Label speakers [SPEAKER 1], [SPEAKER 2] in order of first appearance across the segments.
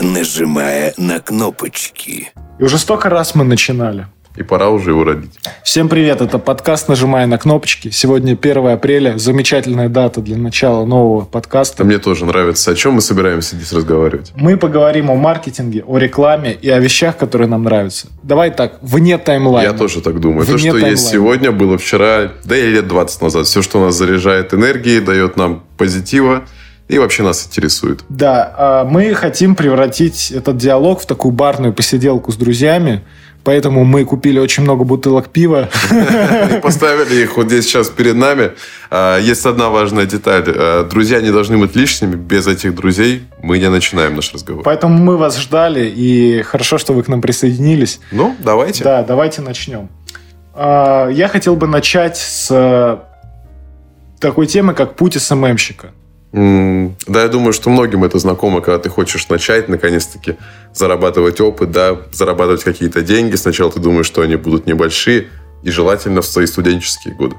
[SPEAKER 1] нажимая на кнопочки.
[SPEAKER 2] И уже столько раз мы начинали.
[SPEAKER 3] И пора уже его родить.
[SPEAKER 2] Всем привет, это подкаст «Нажимая на кнопочки». Сегодня 1 апреля, замечательная дата для начала нового подкаста.
[SPEAKER 3] Мне тоже нравится. О чем мы собираемся здесь разговаривать?
[SPEAKER 2] Мы поговорим о маркетинге, о рекламе и о вещах, которые нам нравятся. Давай так, вне таймлайна.
[SPEAKER 3] Я тоже так думаю.
[SPEAKER 2] Вне
[SPEAKER 3] То, что
[SPEAKER 2] таймлайна.
[SPEAKER 3] есть сегодня, было вчера, да и лет 20 назад. Все, что нас заряжает энергией, дает нам позитива и вообще нас интересует.
[SPEAKER 2] Да, а, мы хотим превратить этот диалог в такую барную посиделку с друзьями, поэтому мы купили очень много бутылок пива.
[SPEAKER 3] И Поставили их вот здесь сейчас перед нами. А, Есть одна важная деталь. А, Друзья не должны быть лишними. Без этих друзей мы не начинаем наш разговор.
[SPEAKER 2] Поэтому мы вас ждали, и хорошо, что вы к нам присоединились.
[SPEAKER 3] Ну, давайте.
[SPEAKER 2] Да, давайте начнем. Я хотел бы начать с такой темы, как путь СММщика.
[SPEAKER 3] Да, я думаю, что многим это знакомо, когда ты хочешь начать, наконец-таки, зарабатывать опыт, да, зарабатывать какие-то деньги. Сначала ты думаешь, что они будут небольшие, и желательно в свои студенческие годы.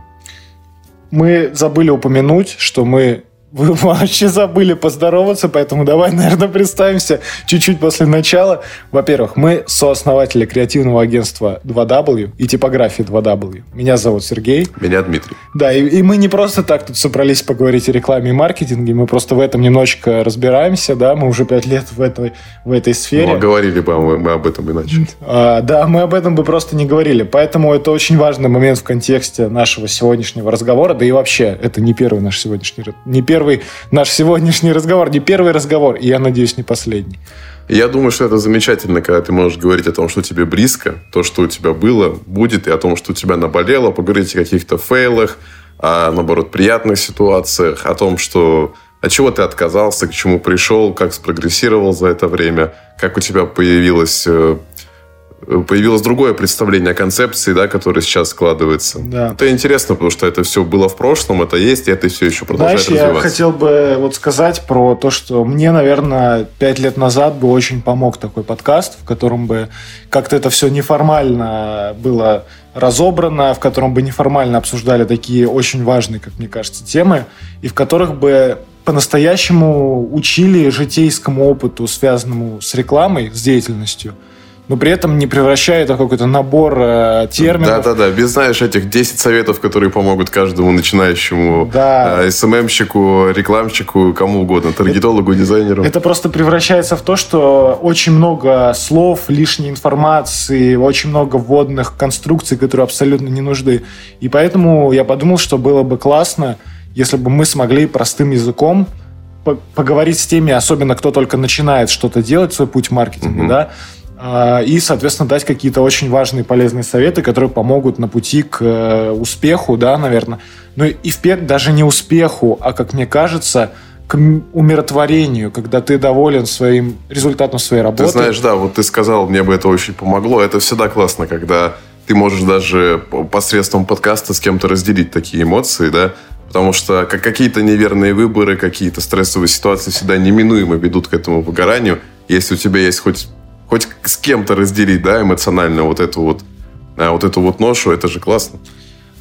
[SPEAKER 2] Мы забыли упомянуть, что мы вы вообще забыли поздороваться, поэтому давай, наверное, представимся чуть-чуть после начала. Во-первых, мы сооснователи креативного агентства 2W и типографии 2W. Меня зовут Сергей.
[SPEAKER 3] Меня Дмитрий.
[SPEAKER 2] Да, и, и мы не просто так тут собрались поговорить о рекламе и маркетинге, мы просто в этом немножечко разбираемся, да, мы уже пять лет в этой, в этой сфере.
[SPEAKER 3] Ну, а говорили бы мы мы об этом иначе.
[SPEAKER 2] А, да, мы об этом бы просто не говорили. Поэтому это очень важный момент в контексте нашего сегодняшнего разговора. Да и вообще, это не первый наш сегодняшний не первый наш сегодняшний разговор, не первый разговор, и я надеюсь, не последний.
[SPEAKER 3] Я думаю, что это замечательно, когда ты можешь говорить о том, что тебе близко, то, что у тебя было, будет, и о том, что у тебя наболело, поговорить о каких-то фейлах, о, наоборот, приятных ситуациях, о том, что от чего ты отказался, к чему пришел, как спрогрессировал за это время, как у тебя появилось, э, появилось другое представление о концепции, да, которая сейчас складывается.
[SPEAKER 2] Да.
[SPEAKER 3] Это интересно, потому что это все было в прошлом, это есть, и это все еще продолжает
[SPEAKER 2] Знаешь, я
[SPEAKER 3] развиваться.
[SPEAKER 2] хотел бы вот сказать про то, что мне, наверное, пять лет назад бы очень помог такой подкаст, в котором бы как-то это все неформально было разобрано, в котором бы неформально обсуждали такие очень важные, как мне кажется, темы, и в которых бы по-настоящему учили житейскому опыту, связанному с рекламой, с деятельностью, но при этом не превращая это в какой-то набор э, терминов.
[SPEAKER 3] Да-да-да, без, знаешь, этих 10 советов, которые помогут каждому начинающему
[SPEAKER 2] Да.
[SPEAKER 3] э, СММщику, рекламщику, кому угодно, таргетологу, дизайнеру.
[SPEAKER 2] Это просто превращается в то, что очень много слов, лишней информации, очень много вводных конструкций, которые абсолютно не нужны. И поэтому я подумал, что было бы классно, если бы мы смогли простым языком по- поговорить с теми, особенно кто только начинает что-то делать, свой путь в маркетинге,
[SPEAKER 3] Мгм.
[SPEAKER 2] да, а, и, соответственно, дать какие-то очень важные полезные советы, которые помогут на пути к э, успеху, да, наверное. Ну и впер- даже не успеху, а, как мне кажется, к умиротворению, когда ты доволен своим результатом своей работы.
[SPEAKER 3] Ты знаешь, да, вот ты сказал, мне бы это очень помогло. Это всегда классно, когда ты можешь даже по- посредством подкаста с кем-то разделить такие эмоции, да, потому что как какие-то неверные выборы, какие-то стрессовые ситуации всегда неминуемо ведут к этому выгоранию. Если у тебя есть хоть, хоть с кем-то разделить, да, эмоционально вот эту вот, а, вот эту вот ношу, это же классно.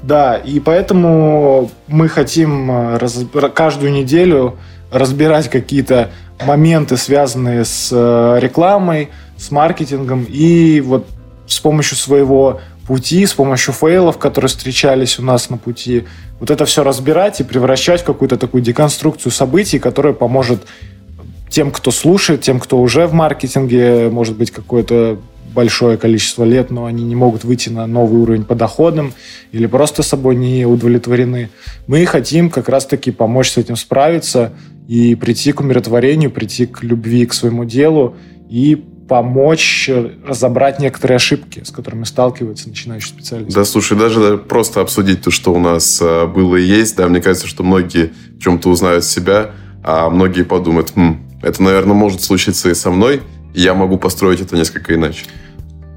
[SPEAKER 2] Да, и поэтому мы хотим э, раз- каждую неделю разбирать какие-то моменты, связанные с э, рекламой, с маркетингом, и вот с помощью своего пути, с помощью фейлов, которые встречались у нас на пути, вот это все разбирать и превращать в какую-то такую деконструкцию событий, которая поможет тем, кто слушает, тем, кто уже в маркетинге, может быть, какое-то большое количество лет, но они не могут выйти на новый уровень по доходам или просто собой не удовлетворены. Мы хотим как раз-таки помочь с этим справиться и прийти к умиротворению, прийти к любви к своему делу и помочь разобрать некоторые ошибки, с которыми сталкиваются начинающие специалисты.
[SPEAKER 3] Да, слушай, даже да, просто обсудить то, что у нас а, было и есть, да, мне кажется, что многие в чем-то узнают себя, а многие подумают, «Хм, это, наверное, может случиться и со мной, и я могу построить это несколько иначе.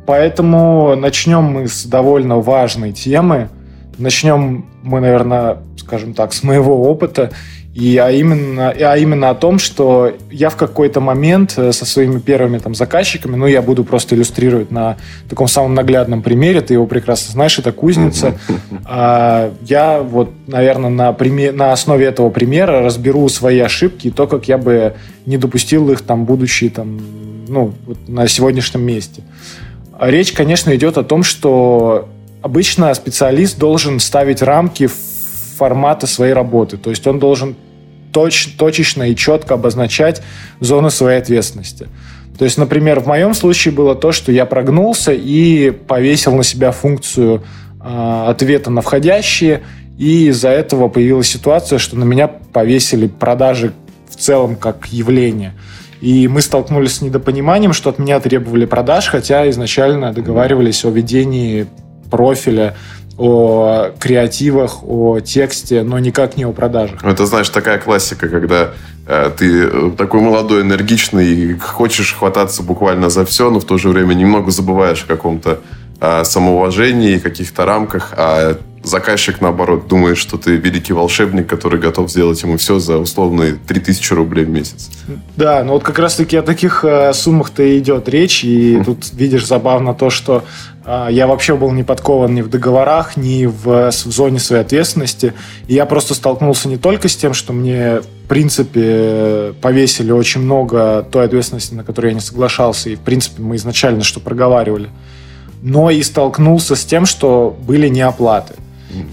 [SPEAKER 2] Поэтому начнем мы с довольно важной темы. Начнем мы, наверное, скажем так, с моего опыта. И, а, именно, а именно о том, что я в какой-то момент э, со своими первыми там, заказчиками, ну, я буду просто иллюстрировать на таком самом наглядном примере, ты его прекрасно знаешь, это кузница. А, я вот, наверное, на, пример, на основе этого примера разберу свои ошибки и то, как я бы не допустил их, там, будучи там, ну, вот на сегодняшнем месте. Речь, конечно, идет о том, что обычно специалист должен ставить рамки формата своей работы. То есть он должен точ, точечно и четко обозначать зоны своей ответственности. То есть, например, в моем случае было то, что я прогнулся и повесил на себя функцию э, ответа на входящие, и из-за этого появилась ситуация, что на меня повесили продажи в целом как явление. И мы столкнулись с недопониманием, что от меня требовали продаж, хотя изначально договаривались о ведении профиля о креативах, о тексте, но никак не о продажах.
[SPEAKER 3] Это, знаешь, такая классика, когда э, ты э, такой молодой, энергичный, и хочешь хвататься буквально за все, но в то же время немного забываешь о каком-то э, самоуважении каких-то рамках, а заказчик, наоборот, думает, что ты великий волшебник, который готов сделать ему все за условные 3000 рублей в месяц.
[SPEAKER 2] Да, ну вот как раз-таки о таких э, суммах-то идет речь, и тут видишь забавно то, что я вообще был не подкован ни в договорах, ни в, в зоне своей ответственности, и я просто столкнулся не только с тем, что мне в принципе, повесили очень много той ответственности, на которую я не соглашался, и, в принципе, мы изначально что проговаривали, но и столкнулся с тем, что были неоплаты.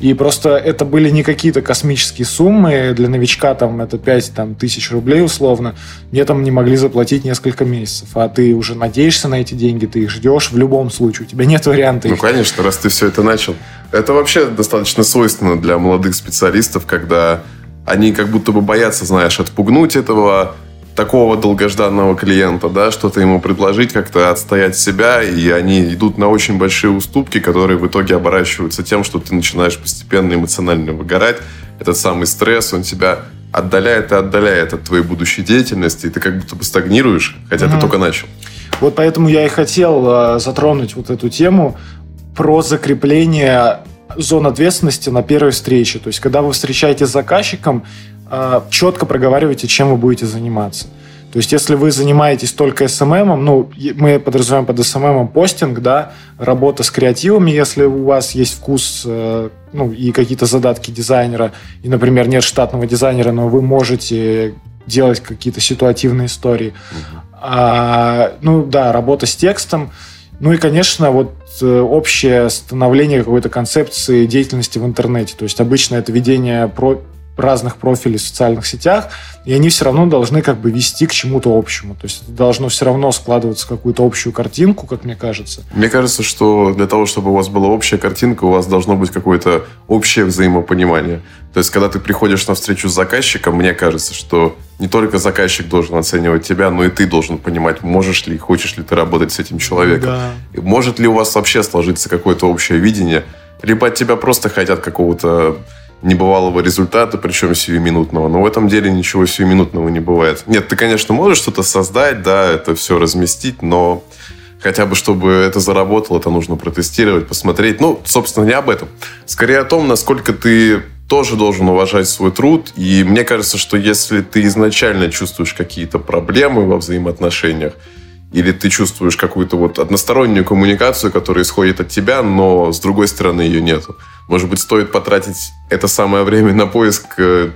[SPEAKER 2] И просто это были не какие-то космические суммы. Для новичка там это 5 там, тысяч рублей условно. Мне там не могли заплатить несколько месяцев. А ты уже надеешься на эти деньги, ты их ждешь в любом случае. У тебя нет варианта.
[SPEAKER 3] Ну, конечно, раз ты все это начал. Это вообще достаточно свойственно для молодых специалистов, когда они как будто бы боятся, знаешь, отпугнуть этого такого долгожданного клиента, да, что-то ему предложить, как-то отстоять себя, и они идут на очень большие уступки, которые в итоге оборачиваются тем, что ты начинаешь постепенно эмоционально выгорать. Этот самый стресс, он тебя отдаляет и отдаляет от твоей будущей деятельности, и ты как будто бы стагнируешь, хотя угу. ты только начал.
[SPEAKER 2] Вот поэтому я и хотел э, затронуть вот эту тему про закрепление зон ответственности на первой встрече. То есть, когда вы встречаетесь с заказчиком, четко проговаривайте, чем вы будете заниматься. То есть, если вы занимаетесь только SMM, ну, мы подразумеваем под SMM постинг, да, работа с креативами, если у вас есть вкус, э, ну, и какие-то задатки дизайнера, и, например, нет штатного дизайнера, но вы можете делать какие-то ситуативные истории. Uh-huh. А, ну, да, работа с текстом. Ну и, конечно, вот э, общее становление какой-то концепции деятельности в интернете. То есть обычно это ведение про разных профилей в социальных сетях, и они все равно должны как бы вести к чему-то общему. То есть это должно все равно складываться в какую-то общую картинку, как мне кажется.
[SPEAKER 3] Мне кажется, что для того, чтобы у вас была общая картинка, у вас должно быть какое-то общее взаимопонимание. То есть, когда ты приходишь на встречу с заказчиком, мне кажется, что не только заказчик должен оценивать тебя, но и ты должен понимать, можешь ли, хочешь ли ты работать с этим человеком. Да. Может ли у вас вообще сложиться какое-то общее видение, либо от тебя просто хотят какого-то небывалого результата, причем сиюминутного. Но в этом деле ничего сиюминутного не бывает. Нет, ты, конечно, можешь что-то создать, да, это все разместить, но хотя бы чтобы это заработало, это нужно протестировать, посмотреть. Ну, собственно, не об этом. Скорее о том, насколько ты тоже должен уважать свой труд. И мне кажется, что если ты изначально чувствуешь какие-то проблемы во взаимоотношениях, или ты чувствуешь какую-то вот одностороннюю коммуникацию, которая исходит от тебя, но с другой стороны ее нету. Может быть, стоит потратить это самое время на поиск э,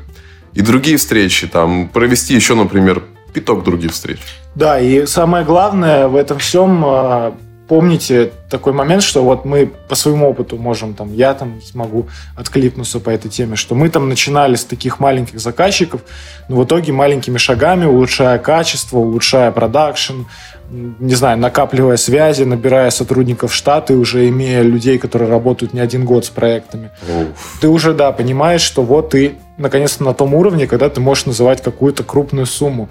[SPEAKER 3] и другие встречи, там, провести еще, например, пяток других встреч.
[SPEAKER 2] Да, и самое главное в этом всем а, помните такой момент, что вот мы по своему опыту можем, там, я там смогу откликнуться по этой теме, что мы там начинали с таких маленьких заказчиков, но в итоге маленькими шагами, улучшая качество, улучшая продакшн, не знаю, накапливая связи, набирая сотрудников в штат и уже имея людей, которые работают не один год с проектами, Уф. ты уже, да, понимаешь, что вот ты наконец-то на том уровне, когда ты можешь называть какую-то крупную сумму.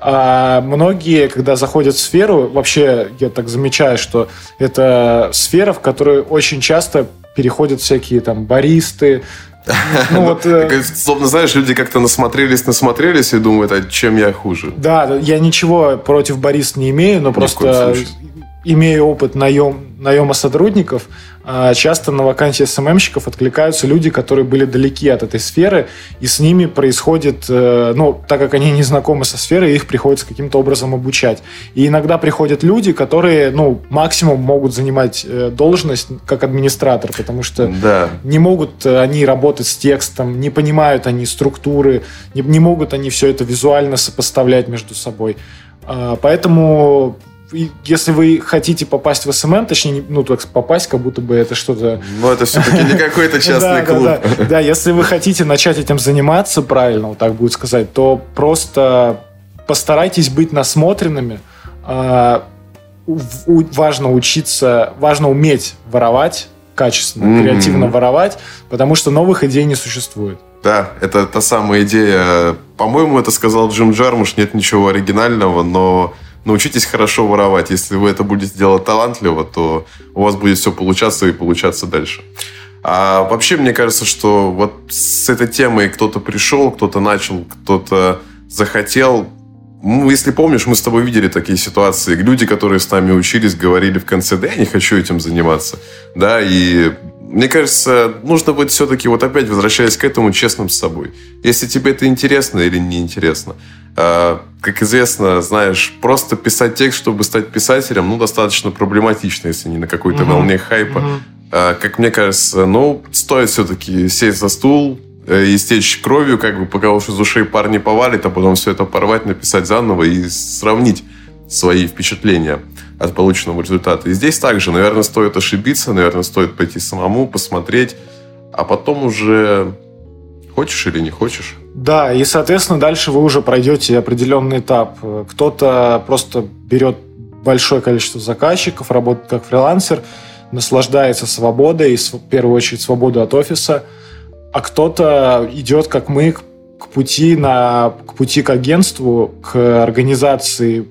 [SPEAKER 2] А многие, когда заходят в сферу, вообще я так замечаю, что это сфера, в которой очень часто переходят всякие там баристы,
[SPEAKER 3] ну, вот, э... Словно, знаешь, люди как-то насмотрелись, насмотрелись и думают, а чем я хуже?
[SPEAKER 2] Да, я ничего против Бориса не имею, но просто имею опыт наем, наема сотрудников, часто на вакансии СММщиков откликаются люди, которые были далеки от этой сферы, и с ними происходит, э, ну, так как они не знакомы со сферой, их приходится каким-то образом обучать. И иногда приходят люди, которые, ну, максимум могут занимать э, должность как администратор, потому что да. не могут они работать с текстом, не понимают они структуры, не, не могут они все это визуально сопоставлять между собой. А, поэтому если вы хотите попасть в SMM, точнее, ну, так попасть, как будто бы это что-то...
[SPEAKER 3] Ну, это все-таки не какой-то частный клуб.
[SPEAKER 2] Да, если вы хотите начать этим заниматься, правильно, вот так будет сказать, то просто постарайтесь быть насмотренными. А, важно учиться, важно уметь воровать качественно, креативно воровать, потому что новых идей не существует.
[SPEAKER 3] Да, это та самая идея. По-моему, это сказал Джим Джармуш. Нет ничего оригинального, но научитесь хорошо воровать. Если вы это будете делать талантливо, то у вас будет все получаться и получаться дальше. А вообще, мне кажется, что вот с этой темой кто-то пришел, кто-то начал, кто-то захотел. Ну, если помнишь, мы с тобой видели такие ситуации. Люди, которые с нами учились, говорили в конце, да я не хочу этим заниматься. Да, и мне кажется, нужно быть все-таки, вот опять возвращаясь к этому, честным с собой. Если тебе это интересно или не интересно. А, как известно, знаешь, просто писать текст, чтобы стать писателем, ну, достаточно проблематично, если не на какой-то угу. волне хайпа. Угу. Как мне кажется, ну, стоит все-таки сесть за стул, э, истечь кровью, как бы пока уж из ушей парни повалит, а потом все это порвать, написать заново и сравнить свои впечатления от полученного результата. И здесь также, наверное, стоит ошибиться, наверное, стоит пойти самому, посмотреть, а потом уже хочешь или не хочешь.
[SPEAKER 2] Да, и, соответственно, дальше вы уже пройдете определенный этап. Кто-то просто берет большое количество заказчиков, работает как фрилансер, наслаждается свободой, в первую очередь свободу от офиса, а кто-то идет, как мы, к пути, на, к пути к агентству, к организации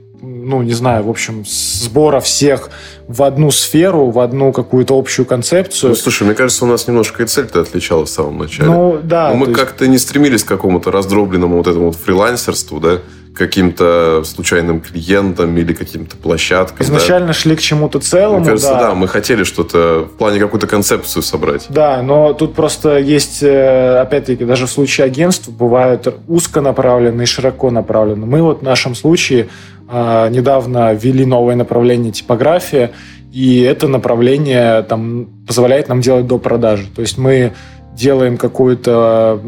[SPEAKER 2] ну, не знаю, в общем, сбора всех в одну сферу, в одну какую-то общую концепцию. Ну,
[SPEAKER 3] слушай, мне кажется, у нас немножко и цель-то отличалась в самом начале.
[SPEAKER 2] Ну, да.
[SPEAKER 3] Но мы как-то есть... не стремились к какому-то раздробленному вот этому вот фрилансерству, да, каким-то случайным клиентам или каким-то площадкам.
[SPEAKER 2] Изначально
[SPEAKER 3] да.
[SPEAKER 2] шли к чему-то целому.
[SPEAKER 3] Мне кажется, да. да, мы хотели что-то в плане какую-то концепцию собрать.
[SPEAKER 2] Да, но тут просто есть, э, опять-таки, даже в случае агентств бывают узконаправленные и широко направленные. Мы вот в нашем случае недавно ввели новое направление типография, и это направление там, позволяет нам делать до продажи. То есть мы делаем какую-то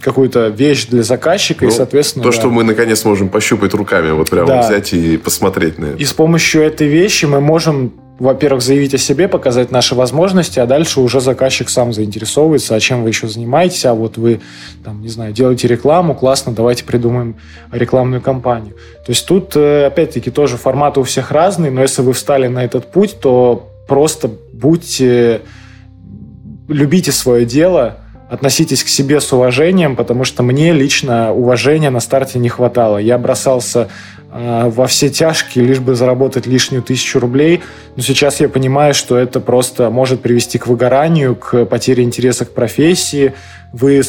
[SPEAKER 2] какую-то вещь для заказчика, ну, и, соответственно...
[SPEAKER 3] То, да. что мы, наконец, можем пощупать руками, вот прямо да. взять и посмотреть на это.
[SPEAKER 2] И с помощью этой вещи мы можем, во-первых, заявить о себе, показать наши возможности, а дальше уже заказчик сам заинтересовывается, а чем вы еще занимаетесь, а вот вы, там, не знаю, делаете рекламу, классно, давайте придумаем рекламную кампанию. То есть тут, э, опять-таки, тоже форматы у всех разные, но если вы встали на этот путь, то просто будьте... Любите свое дело, относитесь к себе с уважением, потому что мне лично уважения на старте не хватало. Я бросался во все тяжкие, лишь бы заработать лишнюю тысячу рублей, но сейчас я понимаю, что это просто может привести к выгоранию, к потере интереса к профессии. Вы,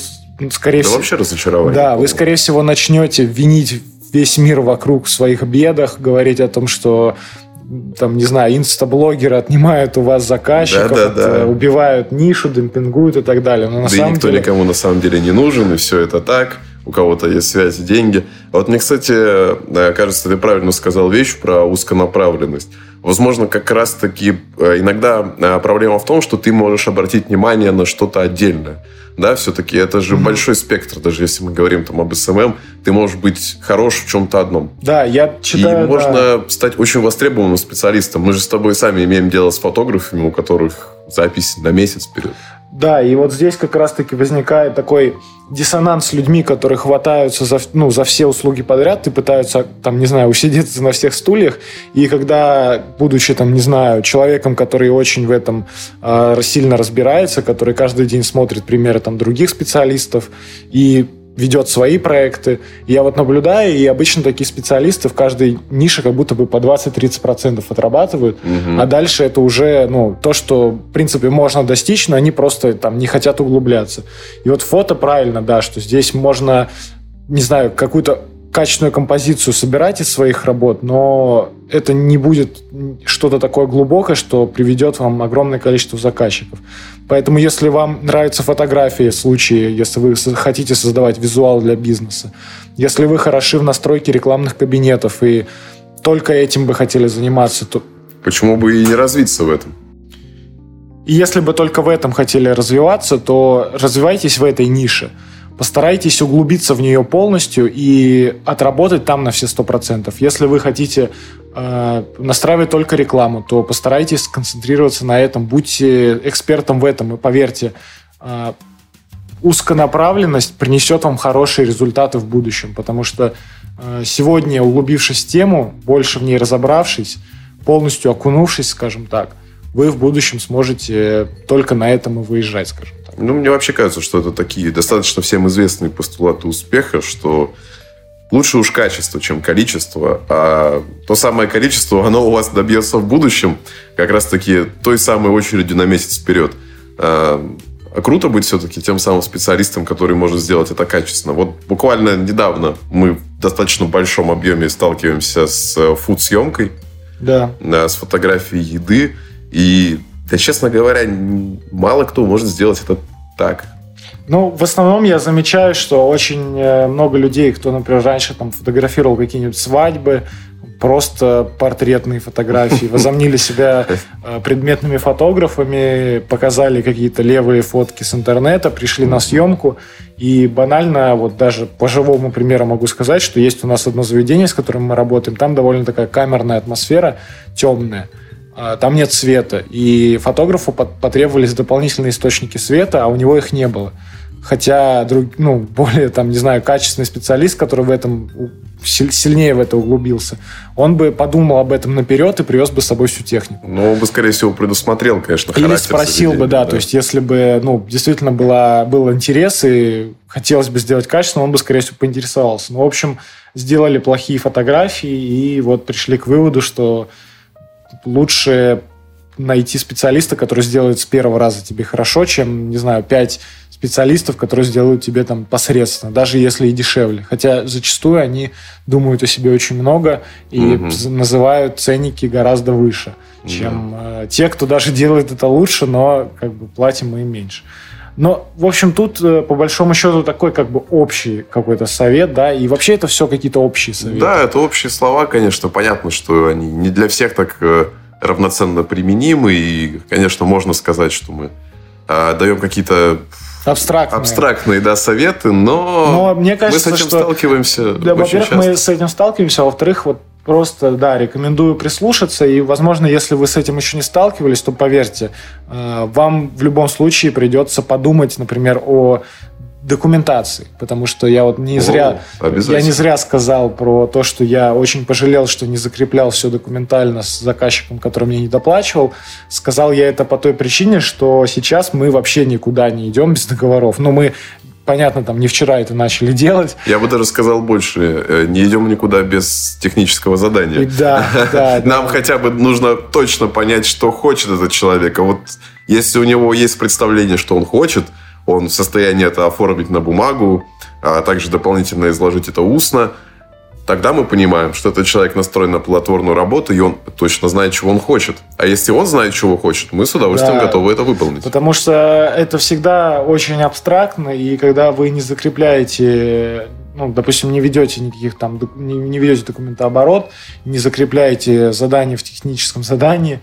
[SPEAKER 2] скорее
[SPEAKER 3] да
[SPEAKER 2] всего...
[SPEAKER 3] вообще разочарование.
[SPEAKER 2] Да, вы, скорее всего, начнете винить весь мир вокруг в своих бедах, говорить о том, что там, не знаю, инстаблогеры отнимают у вас заказчиков, да, да, да. убивают нишу, демпингуют и так далее.
[SPEAKER 3] Но на да самом и никто деле... никому на самом деле не нужен, и все это так. У кого-то есть связи, деньги. Вот мне, кстати, кажется, ты правильно сказал вещь про узконаправленность. Возможно, как раз-таки э, иногда э, проблема в том, что ты можешь обратить внимание на что-то отдельное да, все-таки это же mm-hmm. большой спектр, даже если мы говорим там об SMM, ты можешь быть хорош в чем-то одном.
[SPEAKER 2] Да, я читаю,
[SPEAKER 3] И можно да. стать очень востребованным специалистом. Мы же с тобой сами имеем дело с фотографами, у которых запись на месяц вперед.
[SPEAKER 2] Да, и вот здесь как раз-таки возникает такой диссонанс с людьми, которые хватаются за, ну, за все услуги подряд и пытаются, там, не знаю, усидеться на всех стульях. И когда, будучи, там, не знаю, человеком, который очень в этом э, сильно разбирается, который каждый день смотрит примеры там других специалистов и ведет свои проекты. Я вот наблюдаю, и обычно такие специалисты в каждой нише как будто бы по 20-30% отрабатывают, угу. а дальше это уже ну, то, что, в принципе, можно достичь, но они просто там не хотят углубляться. И вот фото правильно, да, что здесь можно, не знаю, какую-то качественную композицию собирать из своих работ, но это не будет что-то такое глубокое, что приведет вам огромное количество заказчиков. Поэтому, если вам нравятся фотографии, случаи, если вы хотите создавать визуал для бизнеса, если вы хороши в настройке рекламных кабинетов и только этим бы хотели заниматься, то...
[SPEAKER 3] Почему бы и не развиться в этом?
[SPEAKER 2] И если бы только в этом хотели развиваться, то развивайтесь в этой нише. Постарайтесь углубиться в нее полностью и отработать там на все сто процентов. Если вы хотите э, настраивать только рекламу, то постарайтесь сконцентрироваться на этом, будьте экспертом в этом и поверьте, э, узконаправленность принесет вам хорошие результаты в будущем, потому что э, сегодня, углубившись в тему, больше в ней разобравшись, полностью окунувшись, скажем так, вы в будущем сможете только на этом и выезжать, скажем.
[SPEAKER 3] Ну, мне вообще кажется, что это такие достаточно всем известные постулаты успеха, что лучше уж качество, чем количество, а то самое количество, оно у вас добьется в будущем как раз-таки той самой очередью на месяц вперед. А, а круто быть все-таки тем самым специалистом, который может сделать это качественно. Вот буквально недавно мы в достаточно большом объеме сталкиваемся с фуд-съемкой,
[SPEAKER 2] да.
[SPEAKER 3] с фотографией еды, и, да, честно говоря, мало кто может сделать это так.
[SPEAKER 2] Ну, в основном я замечаю, что очень э, много людей, кто, например, раньше там фотографировал какие-нибудь свадьбы, просто портретные фотографии, возомнили себя э, предметными фотографами, показали какие-то левые фотки с интернета, пришли на съемку, и банально, вот даже по живому примеру могу сказать, что есть у нас одно заведение, с которым мы работаем, там довольно такая камерная атмосфера, темная, там нет света. И фотографу потребовались дополнительные источники света, а у него их не было. Хотя, друг, ну, более, там, не знаю, качественный специалист, который в этом сильнее в это углубился, он бы подумал об этом наперед и привез бы с собой всю технику.
[SPEAKER 3] Ну, он бы, скорее всего, предусмотрел, конечно,
[SPEAKER 2] Или спросил бы, да, да, то есть, если бы, ну, действительно была, был интерес и хотелось бы сделать качественно, он бы, скорее всего, поинтересовался. Ну, в общем, сделали плохие фотографии и вот пришли к выводу, что лучше найти специалиста, который сделает с первого раза тебе хорошо, чем, не знаю, пять специалистов, которые сделают тебе там посредственно, даже если и дешевле. Хотя зачастую они думают о себе очень много и угу. называют ценники гораздо выше, чем да. э, те, кто даже делает это лучше, но как бы платим мы им меньше. Но, в общем, тут, э, по большому счету, такой как бы общий какой-то совет, да, и вообще это все какие-то общие советы.
[SPEAKER 3] Да, это общие слова, конечно, понятно, что они не для всех так э, равноценно применимы, и, конечно, можно сказать, что мы э, даем какие-то
[SPEAKER 2] абстрактные.
[SPEAKER 3] абстрактные да, советы, но,
[SPEAKER 2] но мне кажется,
[SPEAKER 3] мы с этим
[SPEAKER 2] что,
[SPEAKER 3] сталкиваемся.
[SPEAKER 2] Да, во-первых, мы с этим сталкиваемся, а во-вторых, вот просто, да, рекомендую прислушаться. И, возможно, если вы с этим еще не сталкивались, то поверьте, э, вам в любом случае придется подумать, например, о документации, потому что я вот не зря, О, я не зря сказал про то, что я очень пожалел, что не закреплял все документально с заказчиком, который мне не доплачивал. Сказал я это по той причине, что сейчас мы вообще никуда не идем без договоров. Но мы понятно, там не вчера это начали делать.
[SPEAKER 3] Я бы даже сказал больше, э, не идем никуда без технического задания.
[SPEAKER 2] Да, да.
[SPEAKER 3] Нам да. хотя бы нужно точно понять, что хочет этот человек. А вот если у него есть представление, что он хочет, он в состоянии это оформить на бумагу, а также дополнительно изложить это устно – тогда мы понимаем, что этот человек настроен на плодотворную работу, и он точно знает, чего он хочет. А если он знает, чего хочет, мы с удовольствием да, готовы это выполнить.
[SPEAKER 2] Потому что это всегда очень абстрактно, и когда вы не закрепляете ну, допустим, не ведете никаких там, не, не ведете документооборот, не закрепляете задание в техническом задании,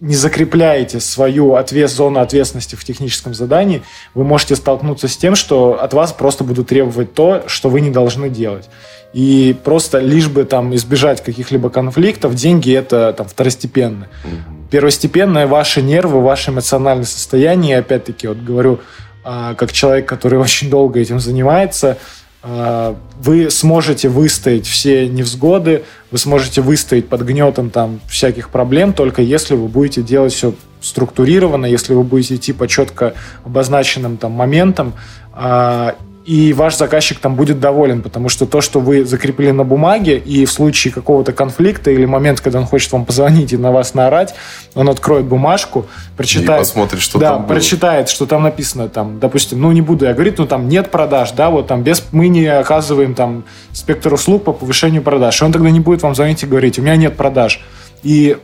[SPEAKER 2] не закрепляете свою ответ, зону ответственности в техническом задании, вы можете столкнуться с тем, что от вас просто будут требовать то, что вы не должны делать. И просто лишь бы там избежать каких-либо конфликтов, деньги это там второстепенно. Угу. Первостепенное ваши нервы, ваше эмоциональное состояние. Опять-таки, вот говорю, а, как человек, который очень долго этим занимается, а, вы сможете выстоять все невзгоды, вы сможете выстоять под гнетом там всяких проблем, только если вы будете делать все структурированно, если вы будете идти по четко обозначенным там моментам, а, и ваш заказчик там будет доволен, потому что то, что вы закрепили на бумаге, и в случае какого-то конфликта или момент, когда он хочет вам позвонить и на вас наорать, он откроет бумажку, прочитает...
[SPEAKER 3] И посмотрит, что
[SPEAKER 2] да,
[SPEAKER 3] там было.
[SPEAKER 2] прочитает, что там написано, там, допустим, ну, не буду я говорить, ну, там нет продаж, да, вот там без... Мы не оказываем там спектр услуг по повышению продаж. И он тогда не будет вам звонить и говорить, у меня нет продаж. И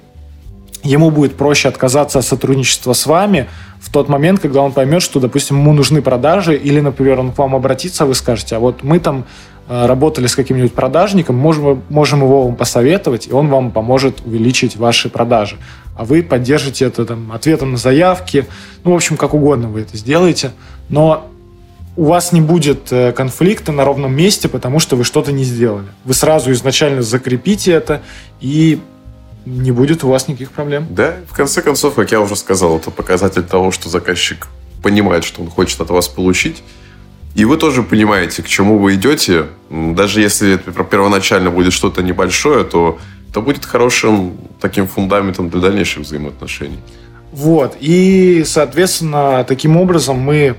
[SPEAKER 2] ему будет проще отказаться от сотрудничества с вами в тот момент, когда он поймет, что, допустим, ему нужны продажи, или, например, он к вам обратится, вы скажете, а вот мы там э, работали с каким-нибудь продажником, можем, можем его вам посоветовать, и он вам поможет увеличить ваши продажи. А вы поддержите это там, ответом на заявки, ну, в общем, как угодно вы это сделаете, но у вас не будет э, конфликта на ровном месте, потому что вы что-то не сделали. Вы сразу изначально закрепите это, и не будет у вас никаких проблем.
[SPEAKER 3] Да, в конце концов, как я уже сказал, это показатель того, что заказчик понимает, что он хочет от вас получить. И вы тоже понимаете, к чему вы идете. Даже если это первоначально будет что-то небольшое, то это будет хорошим таким фундаментом для дальнейших взаимоотношений.
[SPEAKER 2] Вот. И, соответственно, таким образом мы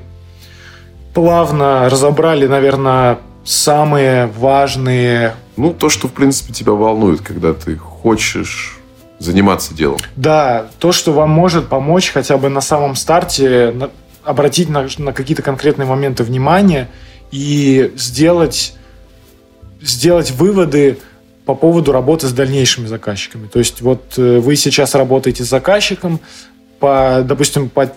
[SPEAKER 2] плавно разобрали, наверное, самые важные
[SPEAKER 3] ну, то, что, в принципе, тебя волнует, когда ты хочешь заниматься делом.
[SPEAKER 2] Да, то, что вам может помочь хотя бы на самом старте на, обратить на, на какие-то конкретные моменты внимания и сделать, сделать выводы по поводу работы с дальнейшими заказчиками. То есть вот э, вы сейчас работаете с заказчиком, по, допустим, по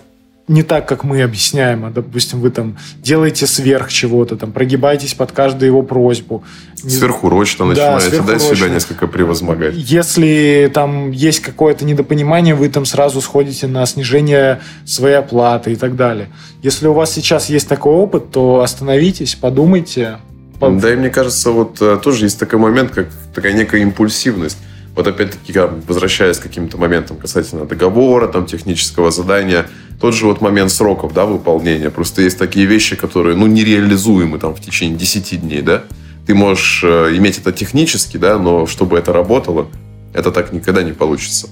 [SPEAKER 2] не так, как мы объясняем, а, допустим, вы там делаете сверх чего-то, там, прогибаетесь под каждую его просьбу.
[SPEAKER 3] Сверхурочно да, начинаете, сверхурочно. да, себя несколько превозмогать.
[SPEAKER 2] Если там есть какое-то недопонимание, вы там сразу сходите на снижение своей оплаты и так далее. Если у вас сейчас есть такой опыт, то остановитесь, подумайте.
[SPEAKER 3] Да, и мне кажется, вот э, тоже есть такой момент, как такая некая импульсивность. Вот опять-таки, возвращаясь к каким-то моментам касательно договора, там, технического задания, тот же вот момент сроков, да, выполнения. Просто есть такие вещи, которые, ну, нереализуемы там в течение 10 дней, да. Ты можешь э, иметь это технически, да, но чтобы это работало, это так никогда не получится.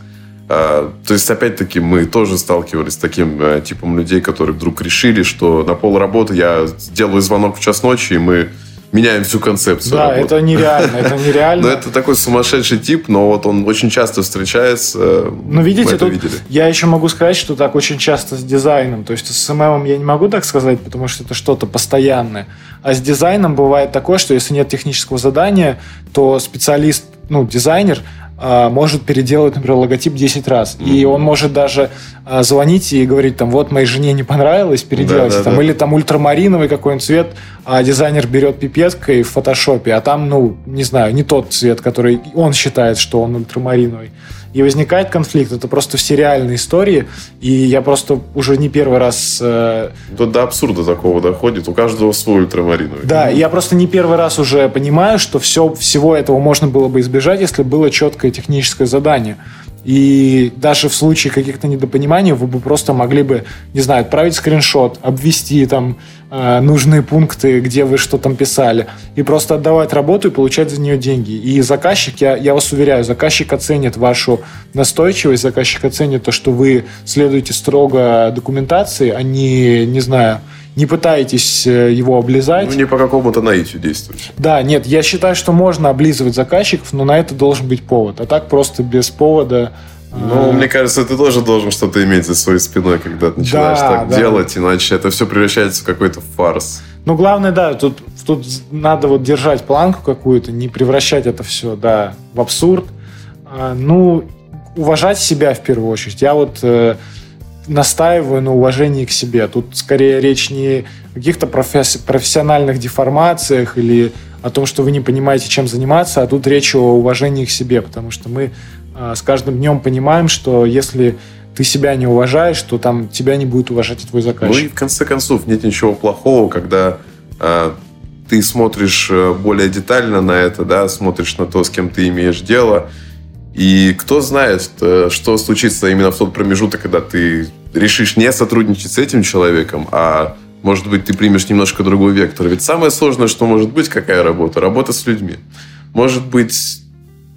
[SPEAKER 3] А, то есть, опять-таки, мы тоже сталкивались с таким э, типом людей, которые вдруг решили, что на пол работы я делаю звонок в час ночи, и мы меняем всю концепцию.
[SPEAKER 2] Да, работы. это нереально, это нереально.
[SPEAKER 3] Но это такой сумасшедший тип, но вот он очень часто встречается.
[SPEAKER 2] Ну, видите, тут видели. я еще могу сказать, что так очень часто с дизайном. То есть с ММом я не могу так сказать, потому что это что-то постоянное. А с дизайном бывает такое, что если нет технического задания, то специалист, ну, дизайнер, может переделать, например, логотип 10 раз. И он может даже а, звонить и говорить, там, вот моей жене не понравилось, переделайте. Да, да, там, да. Или там ультрамариновый какой-нибудь цвет, а дизайнер берет пипеткой в фотошопе, а там, ну, не знаю, не тот цвет, который он считает, что он ультрамариновый и возникает конфликт. Это просто все реальные истории, и я просто уже не первый раз... Э...
[SPEAKER 3] Да, до абсурда такого доходит, у каждого свой ультрамариновый.
[SPEAKER 2] Да, я просто не первый раз уже понимаю, что все, всего этого можно было бы избежать, если было четкое техническое задание. И даже в случае каких-то недопониманий вы бы просто могли бы, не знаю, отправить скриншот, обвести там э, нужные пункты, где вы что там писали, и просто отдавать работу и получать за нее деньги. И заказчик, я, я вас уверяю, заказчик оценит вашу настойчивость, заказчик оценит то, что вы следуете строго документации, а не, не знаю, не пытаетесь э, его облизать.
[SPEAKER 3] Ну, не по какому-то наитию действовать.
[SPEAKER 2] Да, нет, я считаю, что можно облизывать заказчиков, но на это должен быть повод. А так просто без повода...
[SPEAKER 3] Ну, а... мне кажется, ты тоже должен что-то иметь за своей спиной, когда ты начинаешь да, так да. делать, иначе это все превращается в какой-то фарс.
[SPEAKER 2] Ну, главное, да, тут, тут надо вот держать планку какую-то, не превращать это все, да, в абсурд. А, ну, уважать себя в первую очередь. Я вот э, настаиваю на уважении к себе. Тут скорее речь не о каких-то професс- профессиональных деформациях или о том, что вы не понимаете, чем заниматься, а тут речь о уважении к себе, потому что мы э, с каждым днем понимаем, что если ты себя не уважаешь, то там тебя не будет уважать и твой заказчик. Ну
[SPEAKER 3] и в конце концов нет ничего плохого, когда э, ты смотришь э, более детально на это, да, смотришь на то, с кем ты имеешь дело, и кто знает, э, что случится именно в тот промежуток, когда ты решишь не сотрудничать с этим человеком, а может быть, ты примешь немножко другой вектор. Ведь самое сложное, что может быть, какая работа? Работа с людьми. Может быть,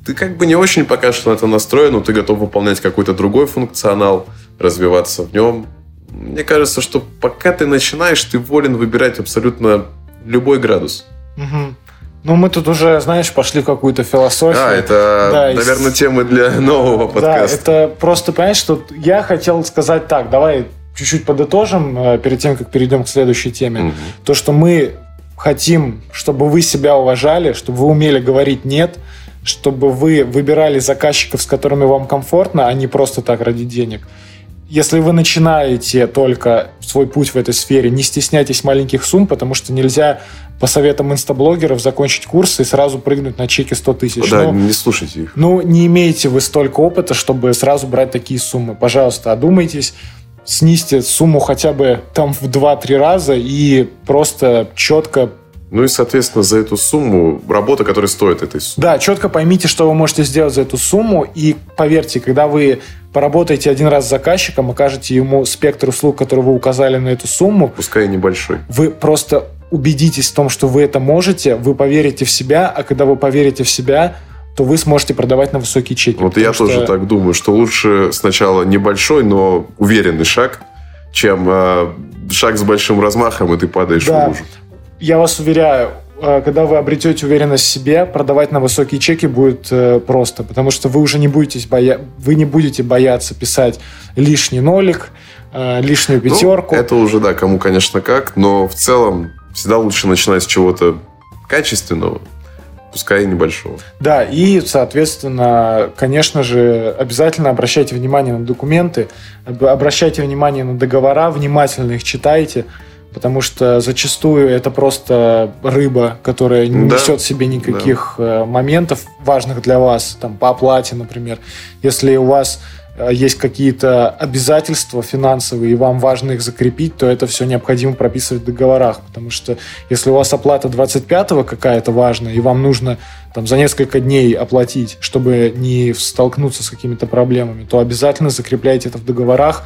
[SPEAKER 3] ты как бы не очень пока что на это настроен, но ты готов выполнять какой-то другой функционал, развиваться в нем. Мне кажется, что пока ты начинаешь, ты волен выбирать абсолютно любой градус.
[SPEAKER 2] Угу. Ну, мы тут уже, знаешь, пошли в какую-то философию.
[SPEAKER 3] А, это, да, наверное, и... темы для нового подкаста.
[SPEAKER 2] Да, это просто, понимаешь, что я хотел сказать так, давай чуть-чуть подытожим э, перед тем, как перейдем к следующей теме. Угу. То, что мы хотим, чтобы вы себя уважали, чтобы вы умели говорить «нет», чтобы вы выбирали заказчиков, с которыми вам комфортно, а не просто так ради денег. Если вы начинаете только свой путь в этой сфере, не стесняйтесь маленьких сумм, потому что нельзя по советам инстаблогеров закончить курс и сразу прыгнуть на чеки 100 тысяч.
[SPEAKER 3] Да, ну, не слушайте их.
[SPEAKER 2] Ну, не имеете вы столько опыта, чтобы сразу брать такие суммы. Пожалуйста, одумайтесь, снизьте сумму хотя бы там в 2-3 раза и просто четко
[SPEAKER 3] ну и, соответственно, за эту сумму, работа, которая стоит этой суммы.
[SPEAKER 2] Да, четко поймите, что вы можете сделать за эту сумму. И поверьте, когда вы поработаете один раз с заказчиком, окажете ему спектр услуг, который вы указали на эту сумму.
[SPEAKER 3] Пускай небольшой.
[SPEAKER 2] Вы просто убедитесь в том, что вы это можете, вы поверите в себя, а когда вы поверите в себя, то вы сможете продавать на высокие чеки.
[SPEAKER 3] Вот я что... тоже так думаю, что лучше сначала небольшой, но уверенный шаг, чем э, шаг с большим размахом, и ты падаешь да. в лужу
[SPEAKER 2] я вас уверяю, э, когда вы обретете уверенность в себе, продавать на высокие чеки будет э, просто, потому что вы уже не будете, боя... вы не будете бояться писать лишний нолик, э, лишнюю пятерку.
[SPEAKER 3] Ну, это уже, да, кому, конечно, как, но в целом всегда лучше начинать с чего-то качественного, пускай и небольшого.
[SPEAKER 2] Да, и, соответственно, конечно же, обязательно обращайте внимание на документы, обращайте внимание на договора, внимательно их читайте, потому что зачастую это просто рыба, которая не да, несет в себе никаких да. Э, моментов важных для вас, там по оплате, например. Если у вас э, есть какие-то обязательства финансовые, и вам важно их закрепить, то это все необходимо прописывать в договорах. Потому что если у вас оплата 25-го какая-то важная, и вам нужно там, за несколько дней оплатить, чтобы не столкнуться с какими-то проблемами, то обязательно закрепляйте это в договорах,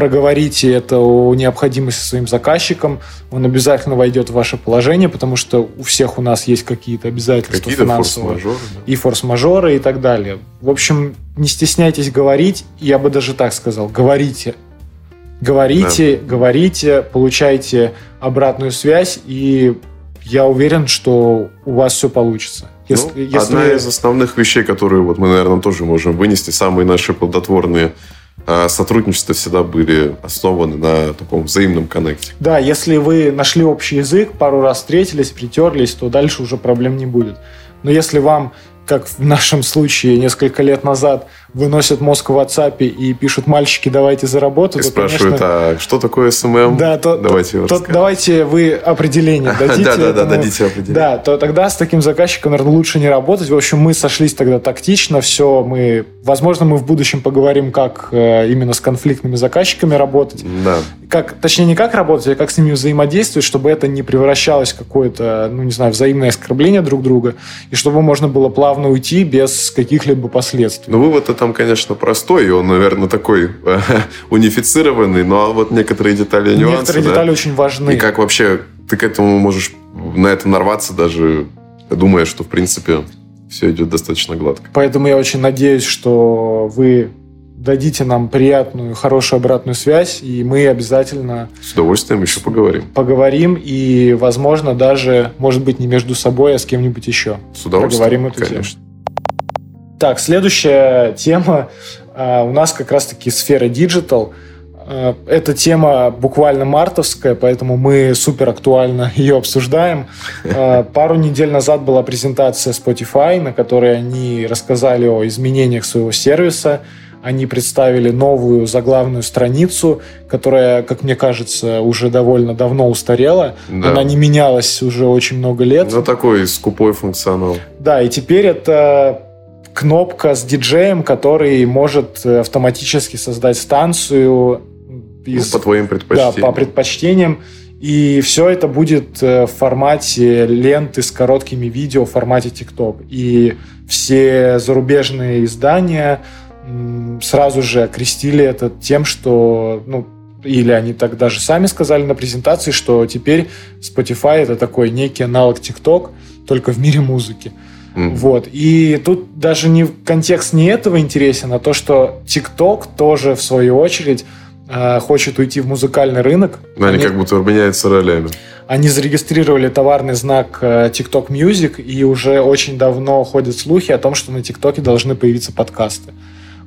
[SPEAKER 2] проговорите это о необходимости своим заказчиком, он обязательно войдет в ваше положение, потому что у всех у нас есть какие-то обязательства какие финансовые. Форс да? И форс-мажоры и так далее. В общем, не стесняйтесь говорить, я бы даже так сказал, говорите. Говорите, да. говорите, получайте обратную связь, и я уверен, что у вас все получится.
[SPEAKER 3] Если, ну, если... Одна из основных вещей, которые вот мы, наверное, тоже можем вынести, самые наши плодотворные сотрудничества всегда были основаны на таком взаимном коннекте.
[SPEAKER 2] Да, если вы нашли общий язык, пару раз встретились, притерлись, то дальше уже проблем не будет. Но если вам как в нашем случае несколько лет назад, выносят мозг в WhatsApp и пишут «мальчики, давайте за работу»,
[SPEAKER 3] и то, спрашивают, конечно, а что такое SMM?
[SPEAKER 2] Да, то, давайте, то, давайте вы определение дадите.
[SPEAKER 3] Да, да, да, дадите определение.
[SPEAKER 2] Да, то тогда с таким заказчиком, наверное, лучше не работать. В общем, мы сошлись тогда тактично, все, мы, возможно, мы в будущем поговорим, как э, именно с конфликтными заказчиками работать.
[SPEAKER 3] Да.
[SPEAKER 2] Как, точнее, не как работать, а как с ними взаимодействовать, чтобы это не превращалось в какое-то, ну, не знаю, взаимное оскорбление друг друга, и чтобы можно было плавно уйти без каких-либо последствий.
[SPEAKER 3] Ну, вывод-то там, конечно, простой, и он, наверное, такой э, унифицированный, но вот некоторые детали нюансы.
[SPEAKER 2] Некоторые
[SPEAKER 3] да?
[SPEAKER 2] детали очень важны.
[SPEAKER 3] И как вообще ты к этому можешь на это нарваться, даже думая, что, в принципе, все идет достаточно гладко.
[SPEAKER 2] Поэтому я очень надеюсь, что вы дадите нам приятную, хорошую обратную связь, и мы обязательно...
[SPEAKER 3] С удовольствием еще поговорим.
[SPEAKER 2] Поговорим, и, возможно, даже, может быть, не между собой, а с кем-нибудь еще.
[SPEAKER 3] С удовольствием,
[SPEAKER 2] Поговорим эту конечно. Тему. Так, следующая тема а, у нас как раз-таки сфера digital. А, эта тема буквально мартовская, поэтому мы супер актуально ее обсуждаем. А, пару недель назад была презентация Spotify, на которой они рассказали о изменениях своего сервиса, они представили новую заглавную страницу, которая, как мне кажется, уже довольно давно устарела. Да. Она не менялась уже очень много лет.
[SPEAKER 3] Ну, такой скупой функционал.
[SPEAKER 2] Да, и теперь это кнопка с диджеем, который может автоматически создать станцию
[SPEAKER 3] из, ну, по твоим предпочтениям.
[SPEAKER 2] Да, по предпочтениям. И все это будет э, в формате ленты с короткими видео в формате TikTok. И все зарубежные издания сразу же окрестили это тем, что, ну, или они так даже сами сказали на презентации, что теперь Spotify это такой некий аналог TikTok, только в мире музыки. Mm. Вот. И тут даже не контекст не этого интересен, а то, что TikTok тоже, в свою очередь, э, хочет уйти в музыкальный рынок.
[SPEAKER 3] Но они, они как будто меняются ролями.
[SPEAKER 2] Они зарегистрировали товарный знак э, TikTok Music, и уже очень давно ходят слухи о том, что на ТикТоке должны появиться подкасты.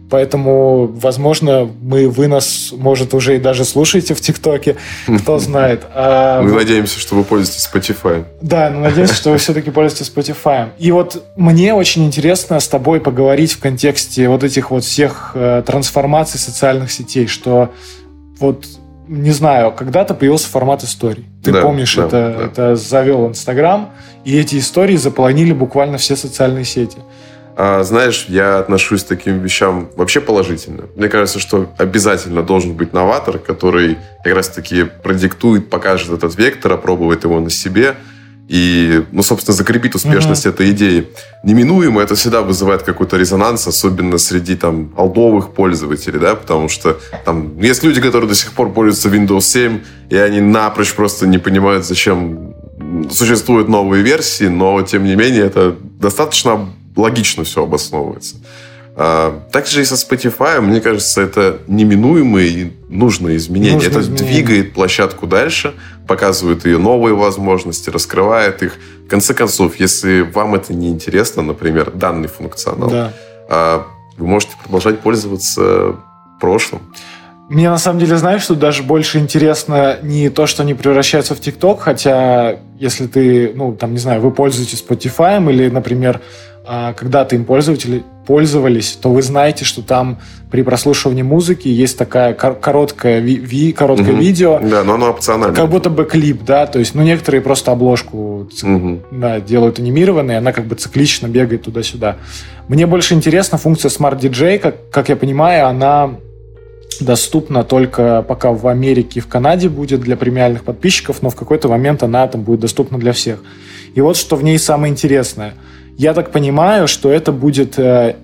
[SPEAKER 2] Поэтому, возможно, мы вы нас, может, уже и даже слушаете в ТикТоке, кто знает.
[SPEAKER 3] А, мы вот, надеемся, что вы пользуетесь Spotify.
[SPEAKER 2] Да, мы надеемся, что вы все-таки пользуетесь Spotify. И вот мне очень интересно с тобой поговорить в контексте вот этих вот всех э, трансформаций социальных сетей, что вот не знаю, когда-то появился формат историй. Ты да, помнишь, да, это, да. это завел Инстаграм, и эти истории заполонили буквально все социальные сети.
[SPEAKER 3] А, знаешь, я отношусь к таким вещам вообще положительно. Мне кажется, что обязательно должен быть новатор, который как раз-таки продиктует, покажет этот вектор, опробует его на себе и, ну, собственно, закрепит успешность mm-hmm. этой идеи. Неминуемо это всегда вызывает какой-то резонанс, особенно среди там алдовых пользователей, да, потому что там есть люди, которые до сих пор пользуются Windows 7, и они напрочь просто не понимают, зачем существуют новые версии, но, тем не менее, это достаточно логично все обосновывается. А, также и со Spotify, мне кажется, это неминуемые и нужные изменения. Нужные это изменения. двигает площадку дальше, показывает ее новые возможности, раскрывает их. В конце концов, если вам это не интересно, например, данный функционал, да. А, вы можете продолжать пользоваться прошлым.
[SPEAKER 2] Мне на самом деле, знаешь, что даже больше интересно не то, что они превращаются в ТикТок, хотя если ты, ну, там, не знаю, вы пользуетесь Spotify или, например, когда-то им пользователи пользовались, то вы знаете, что там при прослушивании музыки есть такая короткая, ви, короткое угу. видео.
[SPEAKER 3] Да, но оно опционально.
[SPEAKER 2] Как будто бы клип, да, то есть, ну, некоторые просто обложку угу. да, делают анимированной, она как бы циклично бегает туда-сюда. Мне больше интересна функция Smart DJ, как, как я понимаю, она доступна только пока в Америке и в Канаде будет для премиальных подписчиков, но в какой-то момент она там будет доступна для всех. И вот что в ней самое интересное – я так понимаю, что это будет э,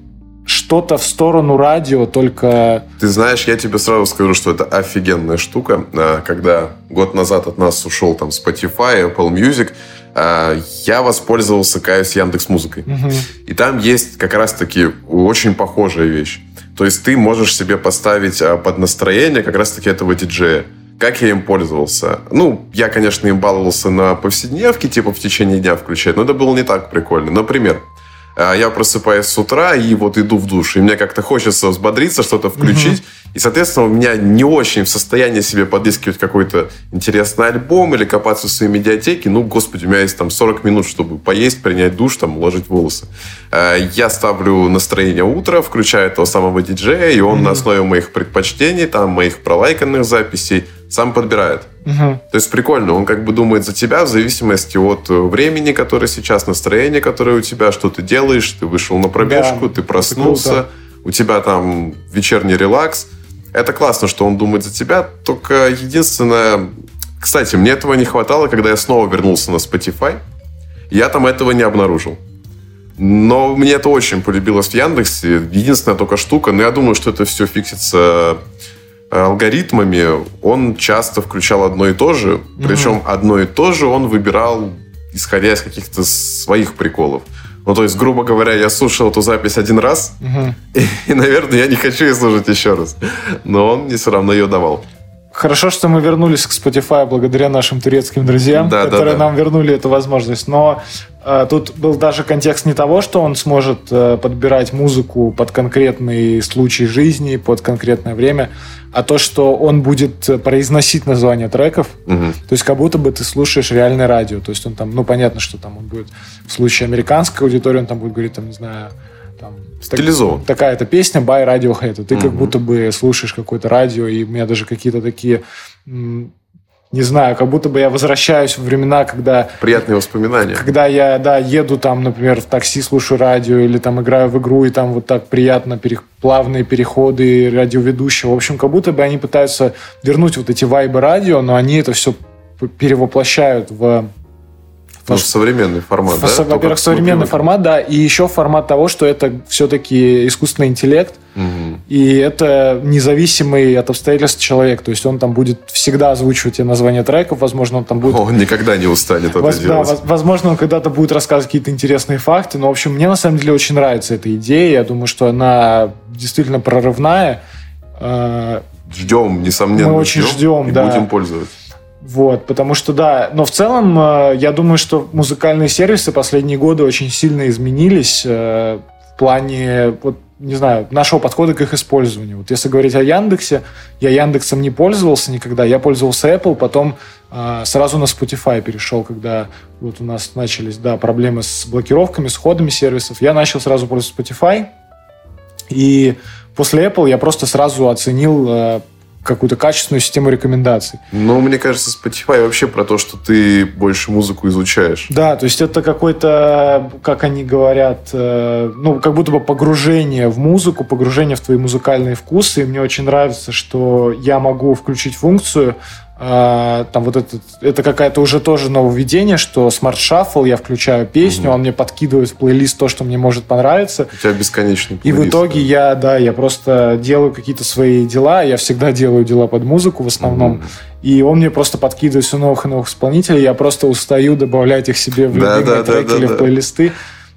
[SPEAKER 2] что-то в сторону радио, только...
[SPEAKER 3] Ты знаешь, я тебе сразу скажу, что это офигенная штука. Э, когда год назад от нас ушел там Spotify, Apple Music, э, я воспользовался, каюсь, Яндекс Музыкой. Угу. И там есть как раз-таки очень похожая вещь. То есть ты можешь себе поставить под настроение как раз-таки этого диджея. Как я им пользовался? Ну, я, конечно, им баловался на повседневке, типа в течение дня включать, но это было не так прикольно. Например, э, я просыпаюсь с утра и вот иду в душ, и мне как-то хочется взбодриться, что-то включить, угу. и, соответственно, у меня не очень в состоянии себе подыскивать какой-то интересный альбом или копаться в своей медиатеке. Ну, господи, у меня есть там 40 минут, чтобы поесть, принять душ, там, уложить волосы. Э, я ставлю настроение утра, включаю этого самого диджея, и он угу. на основе моих предпочтений, там, моих пролайканных записей, сам подбирает. Угу. То есть прикольно, он как бы думает за тебя в зависимости от э, времени, которое сейчас, настроение, которое у тебя, что ты делаешь, ты вышел на пробежку, да, ты проснулся, у тебя там вечерний релакс. Это классно, что он думает за тебя, только единственное... Кстати, мне этого не хватало, когда я снова вернулся на Spotify. Я там этого не обнаружил. Но мне это очень полюбилось в Яндексе. Единственная только штука, но я думаю, что это все фиксится алгоритмами он часто включал одно и то же. Mm-hmm. Причем одно и то же он выбирал, исходя из каких-то своих приколов. Ну, то есть, грубо говоря, я слушал эту запись один раз, угу. и, и, наверное, я не хочу ее слушать еще раз. Но он мне все равно ее давал.
[SPEAKER 2] Хорошо, что мы вернулись к Spotify благодаря нашим турецким друзьям, да, которые да, да. нам вернули эту возможность. Но э, тут был даже контекст не того, что он сможет э, подбирать музыку под конкретный случай жизни, под конкретное время, а то, что он будет произносить название треков. Угу. То есть как будто бы ты слушаешь реальное радио. То есть он там, ну понятно, что там он будет в случае американской аудитории, он там будет говорить, там, не знаю,
[SPEAKER 3] Стилизован.
[SPEAKER 2] Такая-то песня by Radiohead. Ты угу. как будто бы слушаешь какое-то радио, и у меня даже какие-то такие не знаю, как будто бы я возвращаюсь в времена, когда...
[SPEAKER 3] Приятные воспоминания.
[SPEAKER 2] Когда я, да, еду там, например, в такси, слушаю радио, или там играю в игру, и там вот так приятно, пере... плавные переходы радиоведущего. В общем, как будто бы они пытаются вернуть вот эти вайбы радио, но они это все перевоплощают в
[SPEAKER 3] ну, в современный формат,
[SPEAKER 2] да? Во-первых, современный формат, да, и еще формат того, что это все-таки искусственный интеллект, угу. и это независимый от обстоятельств человек, то есть он там будет всегда озвучивать тебе название треков, возможно, он там будет...
[SPEAKER 3] Он никогда не устанет это Воз... делать. Да,
[SPEAKER 2] возможно, он когда-то будет рассказывать какие-то интересные факты, но, в общем, мне на самом деле очень нравится эта идея, я думаю, что она действительно прорывная, а,
[SPEAKER 3] ждем, несомненно.
[SPEAKER 2] Мы очень ждем,
[SPEAKER 3] и
[SPEAKER 2] да.
[SPEAKER 3] будем пользоваться.
[SPEAKER 2] Вот, потому что, да, но в целом, э, я думаю, что музыкальные сервисы последние годы очень сильно изменились э, в плане, вот, не знаю, нашего подхода к их использованию. Вот если говорить о Яндексе, я Яндексом не пользовался никогда, я пользовался Apple, потом э, сразу на Spotify перешел, когда вот у нас начались, да, проблемы с блокировками, с ходами сервисов. Я начал сразу пользоваться Spotify, и после Apple я просто сразу оценил какую-то качественную систему рекомендаций.
[SPEAKER 3] Ну, мне кажется, Spotify вообще про то, что ты больше музыку изучаешь.
[SPEAKER 2] Да, то есть это какой-то, как они говорят, э, ну, как будто бы погружение в музыку, погружение в твои музыкальные вкусы. И мне очень нравится, что я могу включить функцию, а, там вот это, это какая-то уже тоже нововведение, что Smart Shuffle, я включаю песню, угу. он мне подкидывает в плейлист то, что мне может понравиться.
[SPEAKER 3] У тебя бесконечный плейлист.
[SPEAKER 2] И в итоге да. я, да, я просто делаю какие-то свои дела, я всегда делаю дела под музыку в основном, угу. и он мне просто подкидывает все новых и новых исполнителей, я просто устаю добавлять их себе в любимые да, треки да, да, или да. в плейлисты.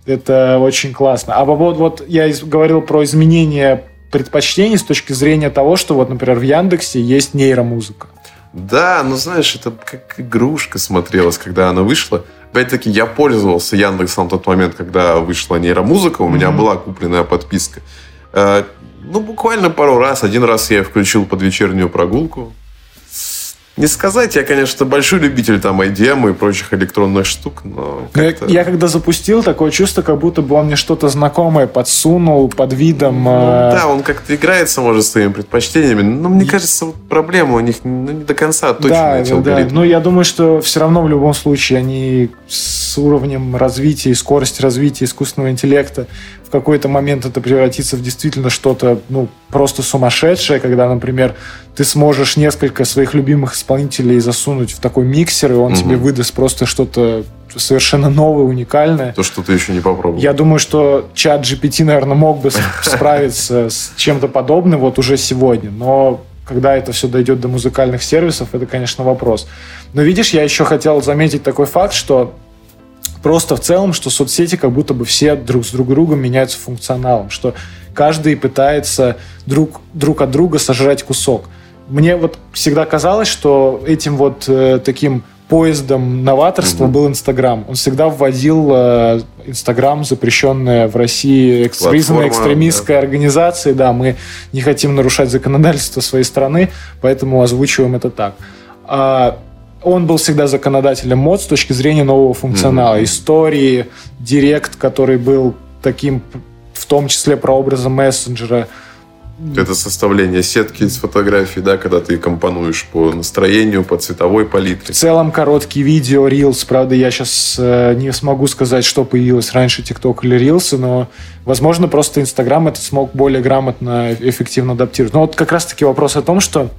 [SPEAKER 2] Это очень классно. А по поводу, вот я говорил про изменение предпочтений с точки зрения того, что вот, например, в Яндексе есть нейромузыка.
[SPEAKER 3] Да, ну знаешь, это как игрушка смотрелась, когда она вышла. Опять-таки, я пользовался Яндексом в тот момент, когда вышла нейромузыка, у mm-hmm. меня была купленная подписка. Э, ну, буквально пару раз. Один раз я включил под вечернюю прогулку. Не сказать, я, конечно, большой любитель там IDM и прочих электронных штук, но
[SPEAKER 2] я, я когда запустил, такое чувство, как будто бы он мне что-то знакомое подсунул под видом...
[SPEAKER 3] Ну, э... Да, он как-то играется, может, своими предпочтениями, но мне кажется, вот проблема у них ну, не до конца точно
[SPEAKER 2] да, эти да, алгоритмы. Да. Но я думаю, что все равно в любом случае они с уровнем развития и скорости развития искусственного интеллекта какой-то момент это превратится в действительно что-то, ну, просто сумасшедшее, когда, например, ты сможешь несколько своих любимых исполнителей засунуть в такой миксер, и он угу. тебе выдаст просто что-то совершенно новое, уникальное.
[SPEAKER 3] То, что ты еще не попробовал.
[SPEAKER 2] Я думаю, что чат GPT, наверное, мог бы справиться с чем-то подобным вот уже сегодня, но когда это все дойдет до музыкальных сервисов, это, конечно, вопрос. Но видишь, я еще хотел заметить такой факт, что просто в целом, что соцсети как будто бы все друг с друг другом меняются функционалом, что каждый пытается друг, друг от друга сожрать кусок. Мне вот всегда казалось, что этим вот э, таким поездом новаторства mm-hmm. был Инстаграм. Он всегда вводил э, Инстаграм, запрещенная в России экстремистская экстремистская да. организация. Да, мы не хотим нарушать законодательство своей страны, поэтому озвучиваем это так. А, он был всегда законодателем мод с точки зрения нового функционала. Mm-hmm. Истории, директ, который был таким в том числе про образы мессенджера.
[SPEAKER 3] Это составление сетки из фотографий, да, когда ты компонуешь по настроению, по цветовой палитре.
[SPEAKER 2] В целом короткие видео, Reels, правда, я сейчас э, не смогу сказать, что появилось раньше, TikTok или Reels, но, возможно, просто Instagram это смог более грамотно, эффективно адаптировать. Но вот как раз-таки вопрос о том, что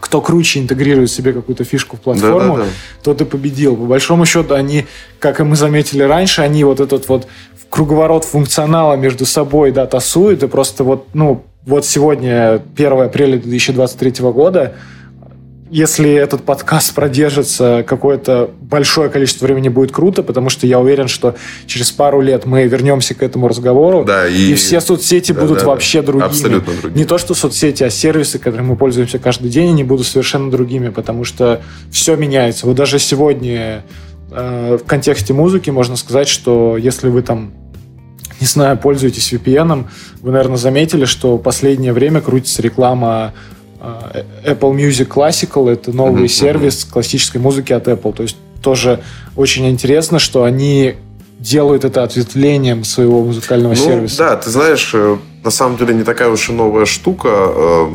[SPEAKER 2] кто круче интегрирует себе какую-то фишку в платформу, да, да, да. тот и победил. По большому счету, они, как и мы заметили раньше, они вот этот вот круговорот функционала между собой, да, тасуют, и просто вот, ну, вот сегодня, 1 апреля 2023 года, если этот подкаст продержится какое-то большое количество времени, будет круто, потому что я уверен, что через пару лет мы вернемся к этому разговору,
[SPEAKER 3] да, и...
[SPEAKER 2] и все соцсети да, будут да, вообще другими.
[SPEAKER 3] Абсолютно другими.
[SPEAKER 2] Не то, что соцсети, а сервисы, которыми мы пользуемся каждый день, они будут совершенно другими, потому что все меняется. Вот даже сегодня э, в контексте музыки можно сказать, что если вы там не знаю, пользуетесь VPN, вы, наверное, заметили, что в последнее время крутится реклама Apple Music Classical. Это новый mm-hmm. сервис классической музыки от Apple. То есть тоже очень интересно, что они делают это ответвлением своего музыкального ну, сервиса.
[SPEAKER 3] Да, ты знаешь, э, на самом деле не такая уж и новая штука. Э,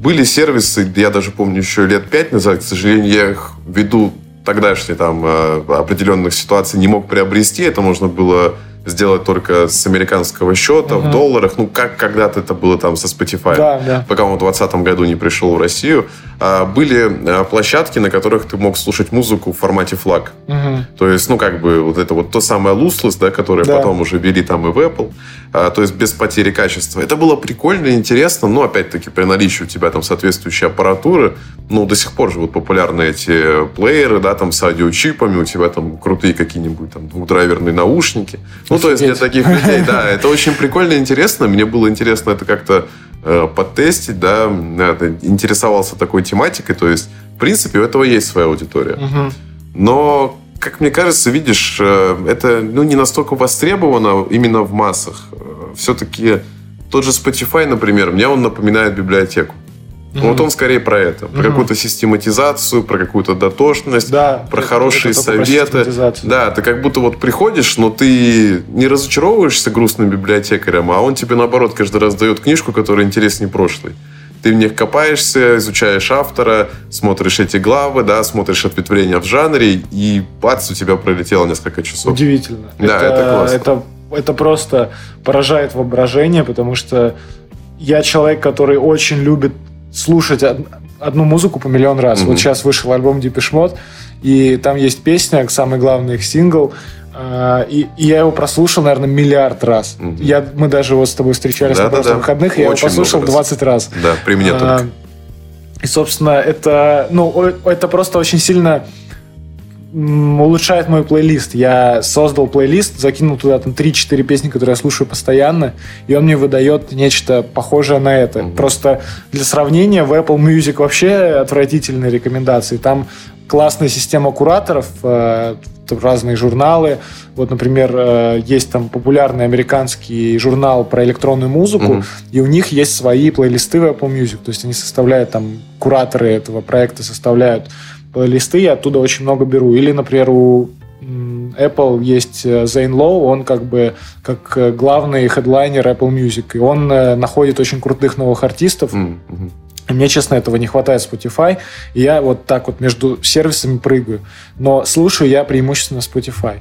[SPEAKER 3] были сервисы, я даже помню еще лет пять назад, к сожалению, я их ввиду тогдашней там определенных ситуаций не мог приобрести. Это можно было сделать только с американского счета угу. в долларах, ну, как когда-то это было там со Spotify,
[SPEAKER 2] да, да.
[SPEAKER 3] пока он в 2020 году не пришел в Россию, а, были а, площадки, на которых ты мог слушать музыку в формате флаг.
[SPEAKER 2] Угу.
[SPEAKER 3] То есть, ну, как бы вот это вот то самое Lossless, да, которое да. потом уже ввели там и в Apple, а, то есть без потери качества. Это было прикольно и интересно, но, опять-таки, при наличии у тебя там соответствующей аппаратуры, ну, до сих пор же вот популярны эти плееры, да, там с аудиочипами, у тебя там крутые какие-нибудь там двухдрайверные наушники. Ну, то есть для таких людей, да, это очень прикольно и интересно. Мне было интересно это как-то э, подтестить, да, интересовался такой тематикой, то есть, в принципе, у этого есть своя аудитория. Угу. Но, как мне кажется, видишь, э, это ну, не настолько востребовано именно в массах. Все-таки тот же Spotify, например, мне он напоминает библиотеку. Mm-hmm. Вот он скорее про это, про mm-hmm. какую-то систематизацию, про какую-то дотошность, да, про это, хорошие это советы. Про да, ты как будто вот приходишь, но ты не разочаровываешься грустным библиотекарем, а он тебе наоборот каждый раз дает книжку, которая интереснее прошлой. Ты в них копаешься, изучаешь автора, смотришь эти главы, да, смотришь ответвления в жанре, и бац, у тебя пролетело несколько часов.
[SPEAKER 2] Удивительно.
[SPEAKER 3] Да, это, это классно.
[SPEAKER 2] Это, это просто поражает воображение, потому что я человек, который очень любит слушать одну музыку по миллион раз. Mm-hmm. Вот сейчас вышел альбом Mode, и там есть песня, самый главный их сингл, а, и, и я его прослушал, наверное, миллиард раз. Mm-hmm. Я, мы даже вот с тобой встречались да, на прошлых да, выходных, и я его послушал 20 раз.
[SPEAKER 3] Да, при мне а, только.
[SPEAKER 2] И, собственно, это, ну, это просто очень сильно улучшает мой плейлист. Я создал плейлист, закинул туда там 3-4 песни, которые я слушаю постоянно, и он мне выдает нечто похожее на это. Mm-hmm. Просто для сравнения, в Apple Music вообще отвратительные рекомендации. Там классная система кураторов, э, разные журналы. Вот, например, э, есть там популярный американский журнал про электронную музыку, mm-hmm. и у них есть свои плейлисты в Apple Music. То есть они составляют там, кураторы этого проекта составляют листы, я оттуда очень много беру. Или, например, у Apple есть Зейн э, Лоу, он как бы как э, главный хедлайнер Apple Music, и он э, находит очень крутых новых артистов. Mm-hmm. И мне, честно, этого не хватает Spotify, и я вот так вот между сервисами прыгаю. Но слушаю я преимущественно Spotify.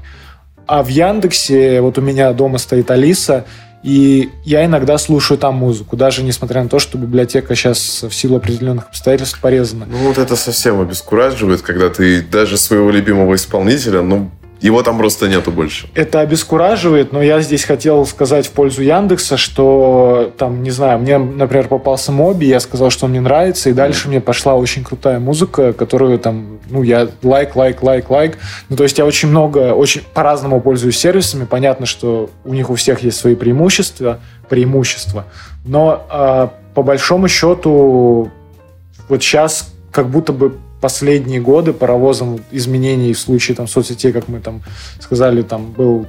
[SPEAKER 2] А в Яндексе, вот у меня дома стоит Алиса, и я иногда слушаю там музыку, даже несмотря на то, что библиотека сейчас в силу определенных обстоятельств порезана.
[SPEAKER 3] Ну вот это совсем обескураживает, когда ты даже своего любимого исполнителя, ну, его там просто нету больше.
[SPEAKER 2] Это обескураживает, но я здесь хотел сказать в пользу Яндекса, что там, не знаю, мне, например, попался Моби, я сказал, что он мне нравится, и дальше mm. мне пошла очень крутая музыка, которую там, ну, я лайк, лайк, лайк, лайк. Ну, то есть я очень много, очень по-разному пользуюсь сервисами. Понятно, что у них у всех есть свои преимущества, преимущества. Но э, по большому счету вот сейчас как будто бы последние годы паровозом изменений в случае там, соцсетей, как мы там сказали, там был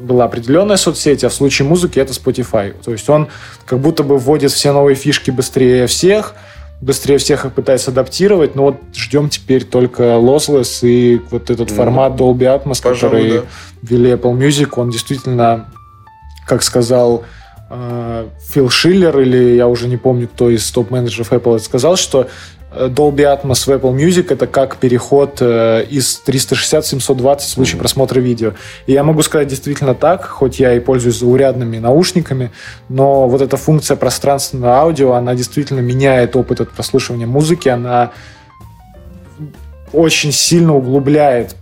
[SPEAKER 2] была определенная соцсеть, а в случае музыки это Spotify. То есть он как будто бы вводит все новые фишки быстрее всех, быстрее всех их пытается адаптировать, но вот ждем теперь только Lossless и вот этот mm. формат Dolby Atmos, Пожалуй, который да. ввели Apple Music, он действительно, как сказал э, Фил Шиллер, или я уже не помню, кто из топ-менеджеров Apple сказал, что Dolby Atmos в Apple Music это как переход э, из 360 в 720 в случае mm-hmm. просмотра видео. И я могу сказать действительно так, хоть я и пользуюсь заурядными наушниками, но вот эта функция пространственного аудио, она действительно меняет опыт от прослушивания музыки, она очень сильно углубляет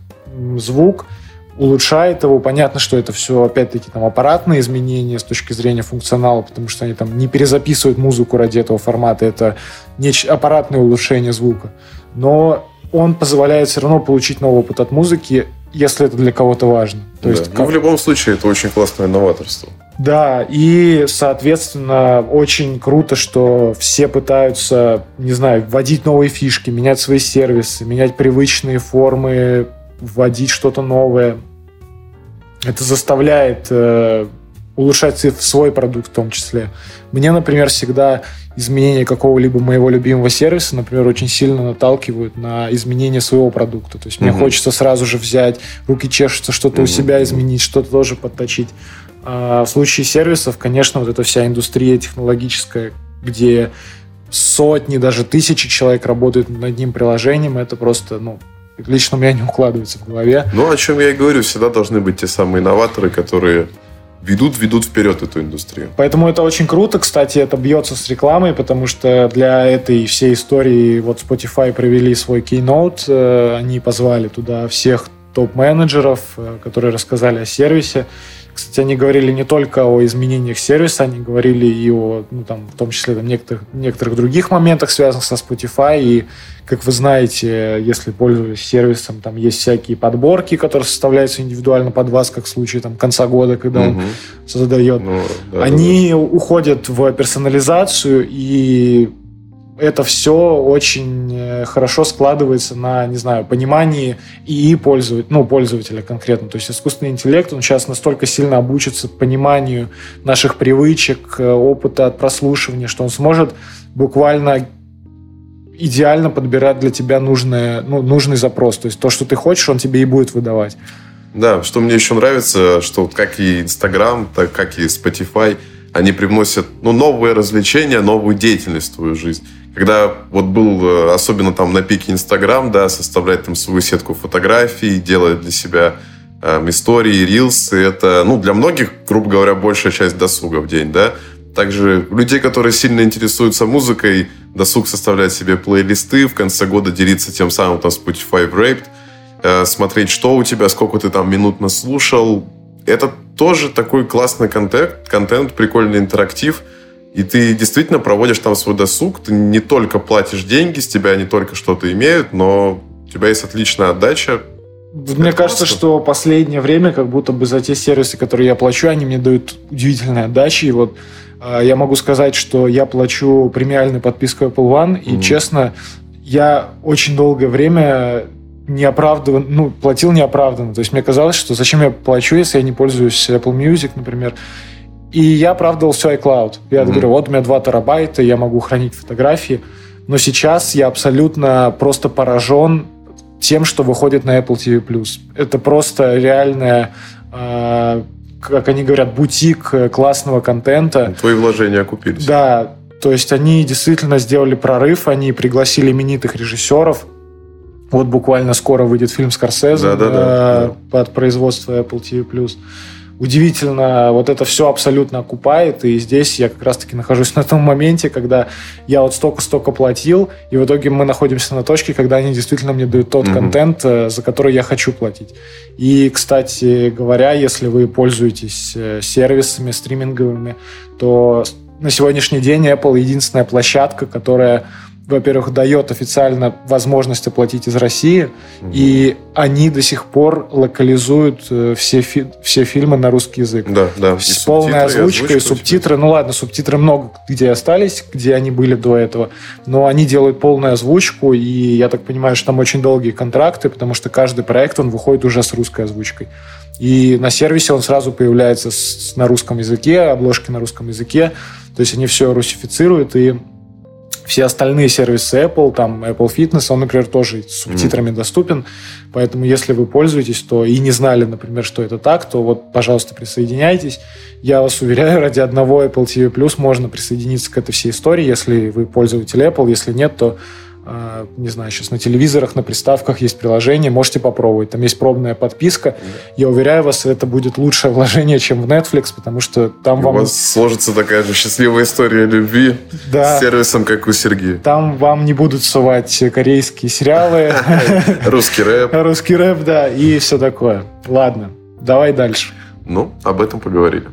[SPEAKER 2] звук, улучшает его. Понятно, что это все, опять-таки, там аппаратные изменения с точки зрения функционала, потому что они там не перезаписывают музыку ради этого формата. Это не аппаратное улучшение звука. Но он позволяет все равно получить новый опыт от музыки, если это для кого-то важно.
[SPEAKER 3] То да. есть, ну, как... в любом случае, это очень классное новаторство.
[SPEAKER 2] Да, и, соответственно, очень круто, что все пытаются, не знаю, вводить новые фишки, менять свои сервисы, менять привычные формы вводить что-то новое. Это заставляет э, улучшать свой продукт в том числе. Мне, например, всегда изменение какого-либо моего любимого сервиса, например, очень сильно наталкивают на изменение своего продукта. То есть угу. мне хочется сразу же взять, руки чешутся, что-то угу. у себя изменить, что-то тоже подточить. А в случае сервисов, конечно, вот эта вся индустрия технологическая, где сотни, даже тысячи человек работают над одним приложением, это просто, ну, лично у меня не укладывается в голове.
[SPEAKER 3] Ну, о чем я и говорю, всегда должны быть те самые инноваторы, которые ведут, ведут вперед эту индустрию.
[SPEAKER 2] Поэтому это очень круто. Кстати, это бьется с рекламой, потому что для этой всей истории вот Spotify провели свой keynote. Э, они позвали туда всех топ-менеджеров, э, которые рассказали о сервисе. Кстати, они говорили не только о изменениях сервиса, они говорили и о, ну, там, в том числе, там, некоторых, некоторых других моментах, связанных со Spotify. И, как вы знаете, если пользуюсь сервисом, там есть всякие подборки, которые составляются индивидуально под вас, как в случае там, конца года, когда угу. он создает. Ну, да, они да, да. уходят в персонализацию и это все очень э, хорошо складывается на, не знаю, понимании и пользователя, ну, пользователя конкретно. То есть искусственный интеллект, он сейчас настолько сильно обучится пониманию наших привычек, э, опыта от прослушивания, что он сможет буквально идеально подбирать для тебя нужное, ну, нужный запрос. То есть то, что ты хочешь, он тебе и будет выдавать.
[SPEAKER 3] Да, что мне еще нравится, что как и Инстаграм, так как и Spotify, они привносят ну, новые развлечения, новую деятельность в твою жизнь когда вот был, э, особенно там на пике Инстаграм, да, составлять там свою сетку фотографий, делать для себя э, истории, рилсы, это, ну, для многих, грубо говоря, большая часть досуга в день, да. Также людей, которые сильно интересуются музыкой, досуг составлять себе плейлисты, в конце года делиться тем самым там Spotify Wrapped, э, смотреть, что у тебя, сколько ты там минут наслушал. Это тоже такой классный контент, контент прикольный интерактив – и ты действительно проводишь там свой досуг, ты не только платишь деньги, с тебя не только что-то имеют, но у тебя есть отличная отдача.
[SPEAKER 2] Мне Это кажется, просто... что последнее время, как будто бы за те сервисы, которые я плачу, они мне дают удивительные отдачи. И вот э, я могу сказать, что я плачу премиальную подписку Apple One, и, mm-hmm. честно, я очень долгое время неоправданно, ну, платил неоправданно. То есть мне казалось, что зачем я плачу, если я не пользуюсь Apple Music, например. И я оправдывал все iCloud. Я mm-hmm. говорю, вот у меня 2 терабайта, я могу хранить фотографии. Но сейчас я абсолютно просто поражен тем, что выходит на Apple TV+. Это просто реальная, э, как они говорят, бутик классного контента.
[SPEAKER 3] Твои вложения окупились.
[SPEAKER 2] Да, то есть они действительно сделали прорыв, они пригласили именитых режиссеров. Вот буквально скоро выйдет фильм Скорсезе да, да, да, под производство Apple TV+ удивительно, вот это все абсолютно окупает, и здесь я как раз-таки нахожусь на том моменте, когда я вот столько-столько платил, и в итоге мы находимся на точке, когда они действительно мне дают тот mm-hmm. контент, э, за который я хочу платить. И, кстати говоря, если вы пользуетесь э, сервисами стриминговыми, то на сегодняшний день Apple единственная площадка, которая во-первых, дает официально возможность оплатить из России, угу. и они до сих пор локализуют э, все, фи- все фильмы на русский язык.
[SPEAKER 3] Да, да.
[SPEAKER 2] С полной озвучкой, и субтитры. Ну ладно, субтитры много где остались, где они были до этого, но они делают полную озвучку, и я так понимаю, что там очень долгие контракты, потому что каждый проект, он выходит уже с русской озвучкой. И на сервисе он сразу появляется с, на русском языке, обложки на русском языке, то есть они все русифицируют, и все остальные сервисы Apple, там Apple Fitness, он, например, тоже с субтитрами mm. доступен. Поэтому, если вы пользуетесь, то и не знали, например, что это так, то вот, пожалуйста, присоединяйтесь. Я вас уверяю, ради одного Apple TV Plus можно присоединиться к этой всей истории, если вы пользователь Apple. Если нет, то не знаю, сейчас на телевизорах, на приставках есть приложение, можете попробовать. Там есть пробная подписка. Да. Я уверяю вас, это будет лучшее вложение, чем в Netflix, потому что там
[SPEAKER 3] у
[SPEAKER 2] вам...
[SPEAKER 3] У вас сложится такая же счастливая история любви да. с сервисом, как у Сергея.
[SPEAKER 2] Там вам не будут сувать корейские сериалы.
[SPEAKER 3] Русский рэп.
[SPEAKER 2] Русский рэп, да, и все такое. Ладно, давай дальше.
[SPEAKER 3] Ну, об этом поговорили.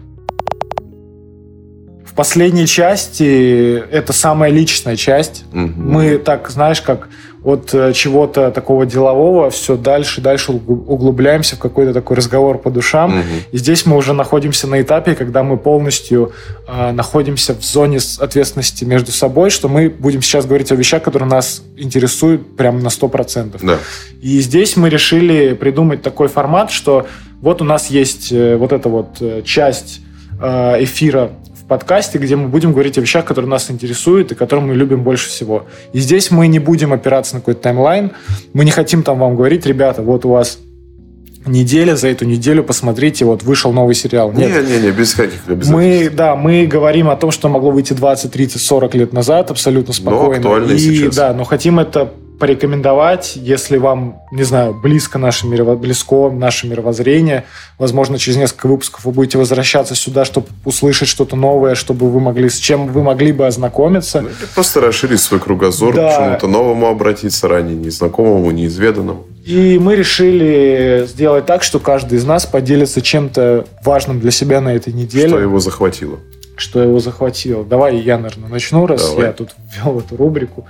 [SPEAKER 2] В последней части это самая личная часть. Угу. Мы так, знаешь, как от э, чего-то такого делового все дальше и дальше углубляемся в какой-то такой разговор по душам. Угу. И здесь мы уже находимся на этапе, когда мы полностью э, находимся в зоне ответственности между собой, что мы будем сейчас говорить о вещах, которые нас интересуют прямо на 100%. Да. И здесь мы решили придумать такой формат, что вот у нас есть э, вот эта вот э, часть эфира подкасте, где мы будем говорить о вещах, которые нас интересуют и которые мы любим больше всего. И здесь мы не будем опираться на какой-то таймлайн. Мы не хотим там вам говорить, ребята, вот у вас неделя, за эту неделю посмотрите, вот вышел новый сериал.
[SPEAKER 3] Нет, не, не, не без каких
[SPEAKER 2] Мы, да, мы говорим о том, что могло выйти 20, 30, 40 лет назад, абсолютно спокойно. Но
[SPEAKER 3] актуально и, сейчас.
[SPEAKER 2] Да, но хотим это порекомендовать, если вам, не знаю, близко наше мирово... близко наше мировоззрение. Возможно, через несколько выпусков вы будете возвращаться сюда, чтобы услышать что-то новое, чтобы вы могли, с чем вы могли бы ознакомиться. Ну,
[SPEAKER 3] просто расширить свой кругозор, да. к чему-то новому обратиться, ранее незнакомому, неизведанному.
[SPEAKER 2] И мы решили сделать так, что каждый из нас поделится чем-то важным для себя на этой неделе.
[SPEAKER 3] Что его захватило?
[SPEAKER 2] Что его захватило. Давай я, наверное, начну, раз Давай. я тут ввел эту рубрику.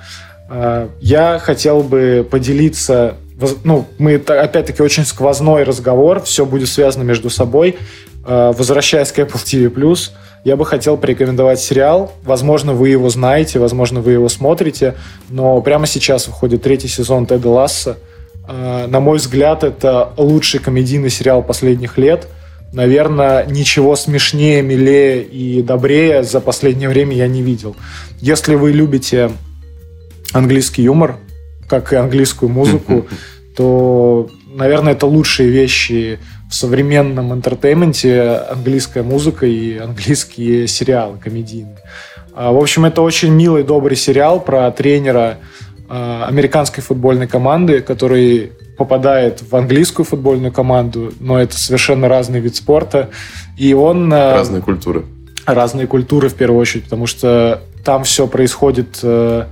[SPEAKER 2] А, я хотел бы поделиться ну, мы опять-таки очень сквозной разговор, все будет связано между собой. А, возвращаясь к Apple TV+, я бы хотел порекомендовать сериал. Возможно, вы его знаете, возможно, вы его смотрите, но прямо сейчас выходит третий сезон Теда Лассо. А, на мой взгляд, это лучший комедийный сериал последних лет. Наверное, ничего смешнее, милее и добрее за последнее время я не видел. Если вы любите английский юмор, как и английскую музыку, то, наверное, это лучшие вещи в современном entertainment е английская музыка и английские сериалы комедийные. А, в общем, это очень милый, добрый сериал про тренера а, американской футбольной команды, который попадает в английскую футбольную команду, но это совершенно разный вид спорта. И он...
[SPEAKER 3] А, разные культуры.
[SPEAKER 2] Разные культуры, в первую очередь, потому что там все происходит э,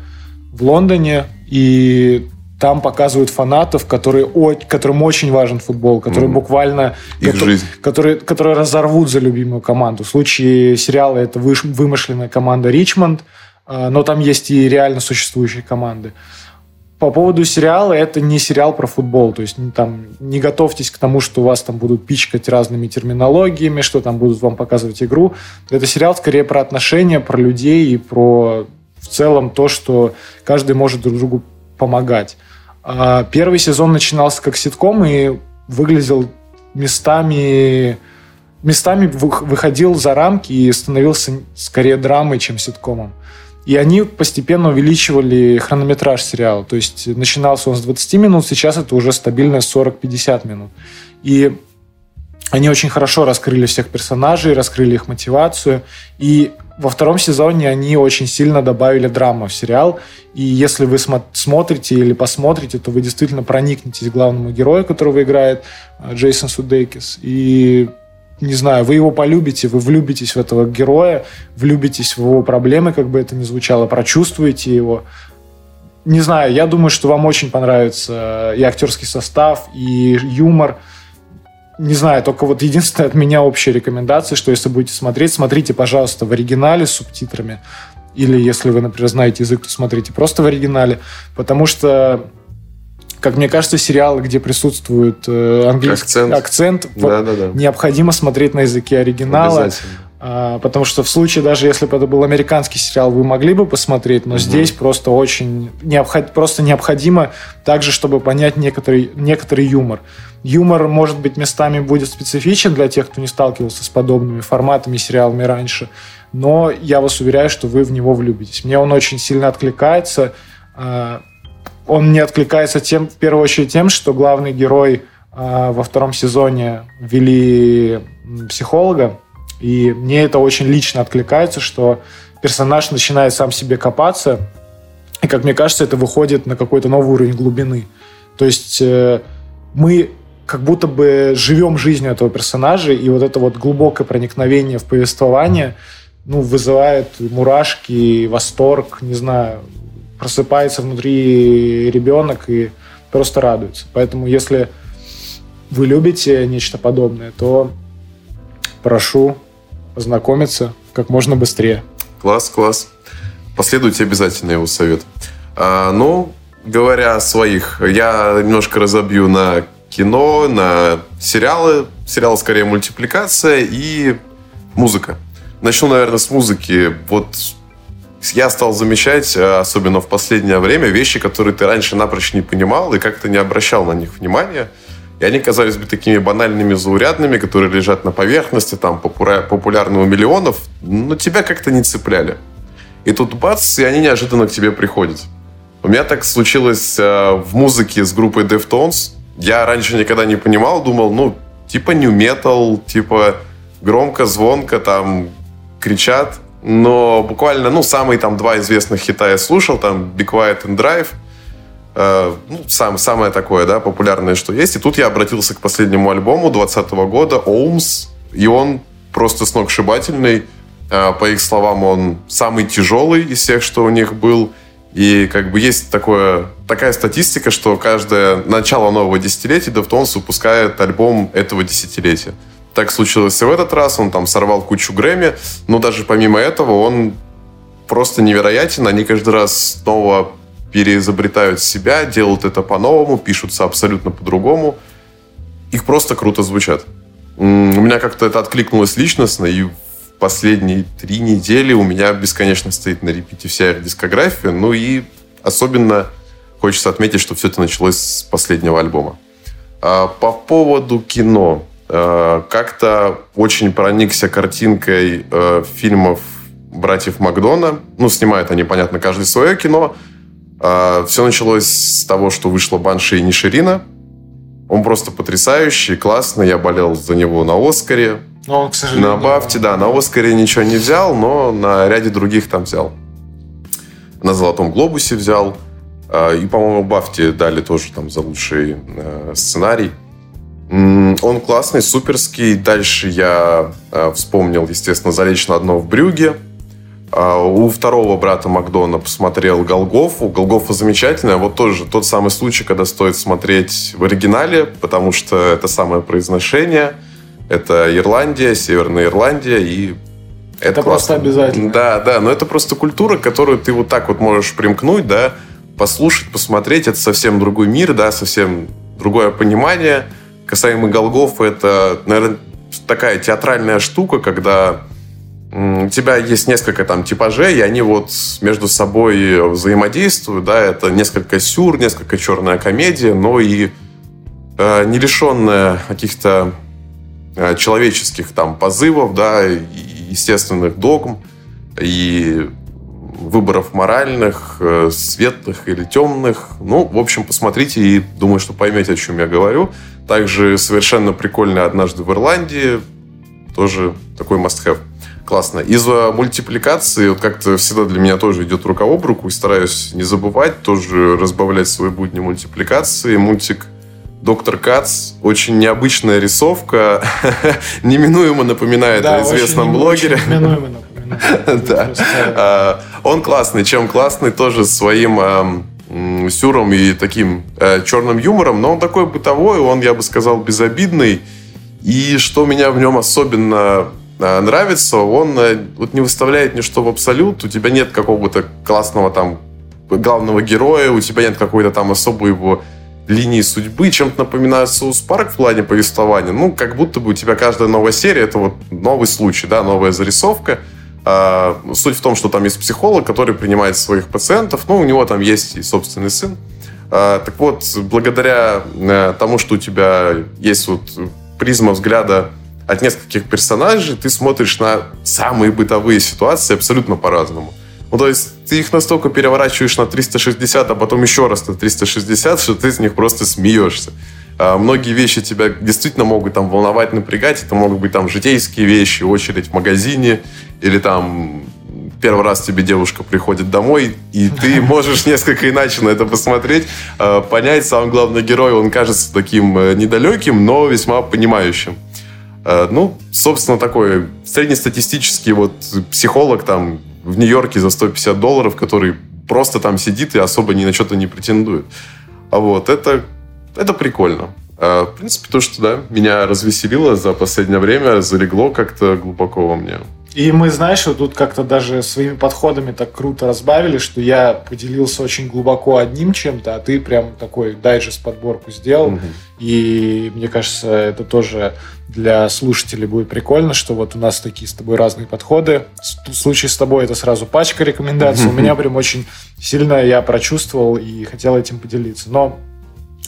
[SPEAKER 2] в Лондоне, и там показывают фанатов, которые, которым очень важен футбол, которые mm-hmm. буквально...
[SPEAKER 3] Их которые, жизнь.
[SPEAKER 2] Которые, которые разорвут за любимую команду. В случае сериала это вымышленная команда «Ричмонд», а, но там есть и реально существующие команды. По поводу сериала, это не сериал про футбол. То есть там не готовьтесь к тому, что у вас там будут пичкать разными терминологиями, что там будут вам показывать игру. Это сериал скорее про отношения, про людей и про в целом то, что каждый может друг другу помогать. А, первый сезон начинался как ситком и выглядел местами местами выходил за рамки и становился скорее драмой, чем ситкомом. И они постепенно увеличивали хронометраж сериала. То есть начинался он с 20 минут, сейчас это уже стабильно 40-50 минут. И они очень хорошо раскрыли всех персонажей, раскрыли их мотивацию. И во втором сезоне они очень сильно добавили драму в сериал. И если вы смо- смотрите или посмотрите, то вы действительно проникнетесь главному герою, которого играет э, Джейсон Судейкис. И не знаю, вы его полюбите, вы влюбитесь в этого героя, влюбитесь в его проблемы, как бы это ни звучало, прочувствуете его. Не знаю, я думаю, что вам очень понравится и актерский состав, и юмор – не знаю, только вот единственное от меня общая рекомендация, что если будете смотреть, смотрите, пожалуйста, в оригинале с субтитрами. Или если вы, например, знаете язык, то смотрите просто в оригинале. Потому что как мне кажется, сериалы, где присутствует э, английский акцент, акцент да, да, да. необходимо смотреть на языке оригинала. А, потому что в случае, даже если бы это был американский сериал, вы могли бы посмотреть, но угу. здесь просто очень необход, просто необходимо также, чтобы понять некоторый, некоторый юмор. Юмор, может быть, местами будет специфичен для тех, кто не сталкивался с подобными форматами сериалами раньше, но я вас уверяю, что вы в него влюбитесь. Мне он очень сильно откликается. А, он не откликается тем, в первую очередь тем, что главный герой а, во втором сезоне ввели психолога, и мне это очень лично откликается, что персонаж начинает сам себе копаться, и, как мне кажется, это выходит на какой-то новый уровень глубины. То есть э, мы как будто бы живем жизнью этого персонажа, и вот это вот глубокое проникновение в повествование ну, вызывает мурашки, восторг, не знаю, просыпается внутри ребенок и просто радуется. Поэтому если вы любите нечто подобное, то прошу познакомиться как можно быстрее.
[SPEAKER 3] Класс, класс. Последуйте обязательно его совет. А, ну, говоря о своих, я немножко разобью на кино, на сериалы. Сериал скорее мультипликация и музыка. Начну, наверное, с музыки. Вот я стал замечать, э, особенно в последнее время, вещи, которые ты раньше напрочь не понимал и как-то не обращал на них внимания. И они казались бы такими банальными, заурядными, которые лежат на поверхности, там, популярны у миллионов, но тебя как-то не цепляли. И тут бац, и они неожиданно к тебе приходят. У меня так случилось э, в музыке с группой Deftones я раньше никогда не понимал, думал, ну, типа new metal, типа громко, звонко, там кричат. Но буквально, ну, самые там два известных хита я слушал, там Be Quiet and Drive. Э, ну, сам, самое такое, да, популярное, что есть. И тут я обратился к последнему альбому 2020 года, Ohms, и он просто сногсшибательный. Э, по их словам, он самый тяжелый из всех, что у них был. И как бы есть такое, такая статистика, что каждое начало нового десятилетия Deftones выпускает альбом этого десятилетия. Так случилось и в этот раз. Он там сорвал кучу Грэмми. Но даже помимо этого он просто невероятен. Они каждый раз снова переизобретают себя, делают это по-новому, пишутся абсолютно по-другому. Их просто круто звучат. У меня как-то это откликнулось личностно, и в последние три недели у меня бесконечно стоит на репите вся их дискография. Ну и особенно хочется отметить, что все это началось с последнего альбома. А по поводу кино. А, как-то очень проникся картинкой э, фильмов братьев Макдона. Ну, снимают они, понятно, каждый свое кино. А, все началось с того, что вышла Банши и Ниширина. Он просто потрясающий, классный. Я болел за него на Оскаре.
[SPEAKER 2] Но он, к сожалению...
[SPEAKER 3] На Бафте, да. На Оскаре ничего не взял, но на ряде других там взял. На Золотом Глобусе взял. А, и, по-моему, Бафте дали тоже там за лучший э, сценарий. Он классный, суперский. Дальше я э, вспомнил, естественно, «Залечь на дно в брюге». А, у второго брата Макдона посмотрел Голгофу. Голгофа замечательная. Вот тоже тот самый случай, когда стоит смотреть в оригинале, потому что это самое произношение – это Ирландия, Северная Ирландия, и
[SPEAKER 2] это, это просто обязательно.
[SPEAKER 3] Да, да, но это просто культура, которую ты вот так вот можешь примкнуть, да, послушать, посмотреть. Это совсем другой мир, да, совсем другое понимание. Касаемо Голгофа, это, наверное, такая театральная штука, когда у тебя есть несколько там типажей, и они вот между собой взаимодействуют, да, это несколько сюр, несколько черная комедия, но и э, не лишенная каких-то Э, человеческих там позывов, да, естественных догм и выборов моральных, э, светлых или темных. Ну, в общем, посмотрите и думаю, что поймете, о чем я говорю. Также совершенно прикольно «Однажды в Ирландии». Тоже такой must-have. Классно. Из-за мультипликации, вот как-то всегда для меня тоже идет рука об руку, и стараюсь не забывать, тоже разбавлять свои будни мультипликации. Мультик Доктор Кац. Очень необычная рисовка. Неминуемо напоминает да, о известном блогере. Очень неминуемо напоминает. Да. А, он классный. Чем классный? Тоже своим сюром и таким э, черным юмором. Но он такой бытовой, он, я бы сказал, безобидный. И что меня в нем особенно нравится, он э, вот не выставляет ничто в абсолют. У тебя нет какого-то классного там главного героя, у тебя нет какой-то там особой его линии судьбы чем-то напоминает South Park в плане повествования. Ну, как будто бы у тебя каждая новая серия — это вот новый случай, да, новая зарисовка. А, суть в том, что там есть психолог, который принимает своих пациентов. Ну, у него там есть и собственный сын. А, так вот, благодаря а, тому, что у тебя есть вот призма взгляда от нескольких персонажей, ты смотришь на самые бытовые ситуации абсолютно по-разному. Ну, то есть ты их настолько переворачиваешь на 360, а потом еще раз на 360, что ты с них просто смеешься. А многие вещи тебя действительно могут там волновать, напрягать. Это могут быть там житейские вещи, очередь в магазине, или там первый раз тебе девушка приходит домой, и ты можешь несколько иначе на это посмотреть, а, понять, сам главный герой, он кажется таким э, недалеким, но весьма понимающим. А, ну, собственно, такой среднестатистический вот психолог там в Нью-Йорке за 150 долларов, который просто там сидит и особо ни на что-то не претендует. А вот это, это прикольно. А, в принципе, то, что да, меня развеселило за последнее время, залегло как-то глубоко во мне.
[SPEAKER 2] И мы, знаешь, вот тут как-то даже своими подходами так круто разбавили, что я поделился очень глубоко одним чем-то, а ты прям такой дайджест подборку сделал. Угу. И мне кажется, это тоже для слушателей будет прикольно, что вот у нас такие с тобой разные подходы. В случае с тобой это сразу пачка рекомендаций. У меня прям очень сильно я прочувствовал и хотел этим поделиться. Но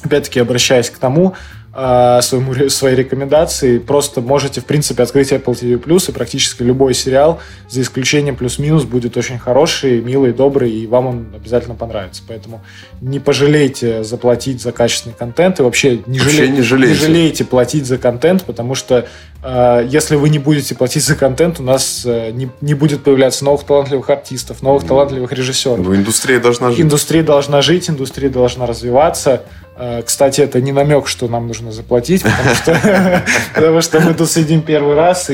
[SPEAKER 2] опять-таки обращаясь к тому, своему, своей рекомендации. Просто можете, в принципе, открыть Apple TV и практически любой сериал, за исключением плюс-минус, будет очень хороший, милый, добрый, и вам он обязательно понравится. Поэтому не пожалейте заплатить за качественный контент, и вообще не, вообще жалей, не, жалейте. не жалейте платить за контент, потому что э, если вы не будете платить за контент, у нас э, не, не будет появляться новых талантливых артистов, новых талантливых режиссеров.
[SPEAKER 3] Ну, индустрия должна жить.
[SPEAKER 2] Индустрия должна жить, индустрия должна развиваться. Э, кстати, это не намек, что нам нужно заплатить, потому что, мы тут сидим первый раз,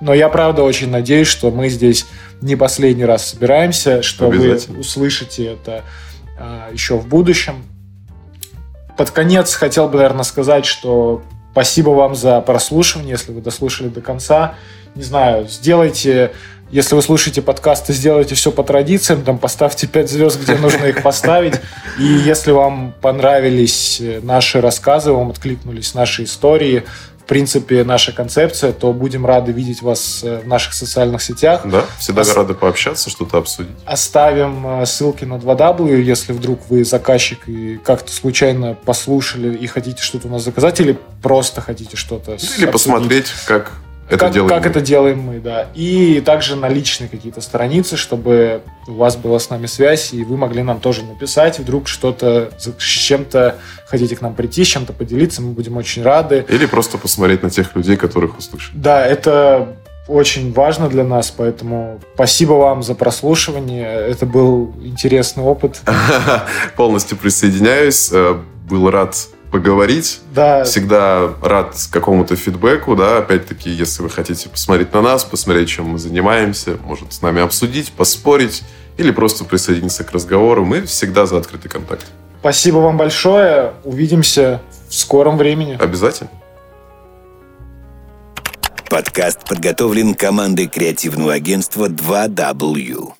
[SPEAKER 2] Но я, правда, очень надеюсь, что мы здесь не последний раз собираемся, что вы услышите это а, еще в будущем. Под конец хотел бы, наверное, сказать, что спасибо вам за прослушивание, если вы дослушали до конца. Не знаю, сделайте если вы слушаете подкасты, сделайте все по традициям, там поставьте 5 звезд, где нужно их поставить. И если вам понравились наши рассказы, вам откликнулись наши истории, в принципе, наша концепция, то будем рады видеть вас э, в наших социальных сетях.
[SPEAKER 3] Да, всегда Ос... рады пообщаться, что-то обсудить.
[SPEAKER 2] Оставим э, ссылки на 2W, если вдруг вы заказчик и как-то случайно послушали и хотите что-то у нас заказать, или просто хотите что-то
[SPEAKER 3] Или обсудить. посмотреть, как это
[SPEAKER 2] как,
[SPEAKER 3] делаем
[SPEAKER 2] как
[SPEAKER 3] мы.
[SPEAKER 2] это делаем мы, да. И также на личные какие-то страницы, чтобы у вас была с нами связь, и вы могли нам тоже написать, вдруг что-то с чем-то хотите к нам прийти, с чем-то поделиться, мы будем очень рады.
[SPEAKER 3] Или просто посмотреть на тех людей, которых услышали.
[SPEAKER 2] Да, это очень важно для нас, поэтому спасибо вам за прослушивание. Это был интересный опыт.
[SPEAKER 3] Полностью присоединяюсь. Э, был рад поговорить.
[SPEAKER 2] Да.
[SPEAKER 3] Всегда рад какому-то фидбэку, да, опять-таки, если вы хотите посмотреть на нас, посмотреть, чем мы занимаемся, может, с нами обсудить, поспорить или просто присоединиться к разговору, мы всегда за открытый контакт.
[SPEAKER 2] Спасибо вам большое. Увидимся в скором времени.
[SPEAKER 3] Обязательно.
[SPEAKER 1] Подкаст подготовлен командой креативного агентства 2W.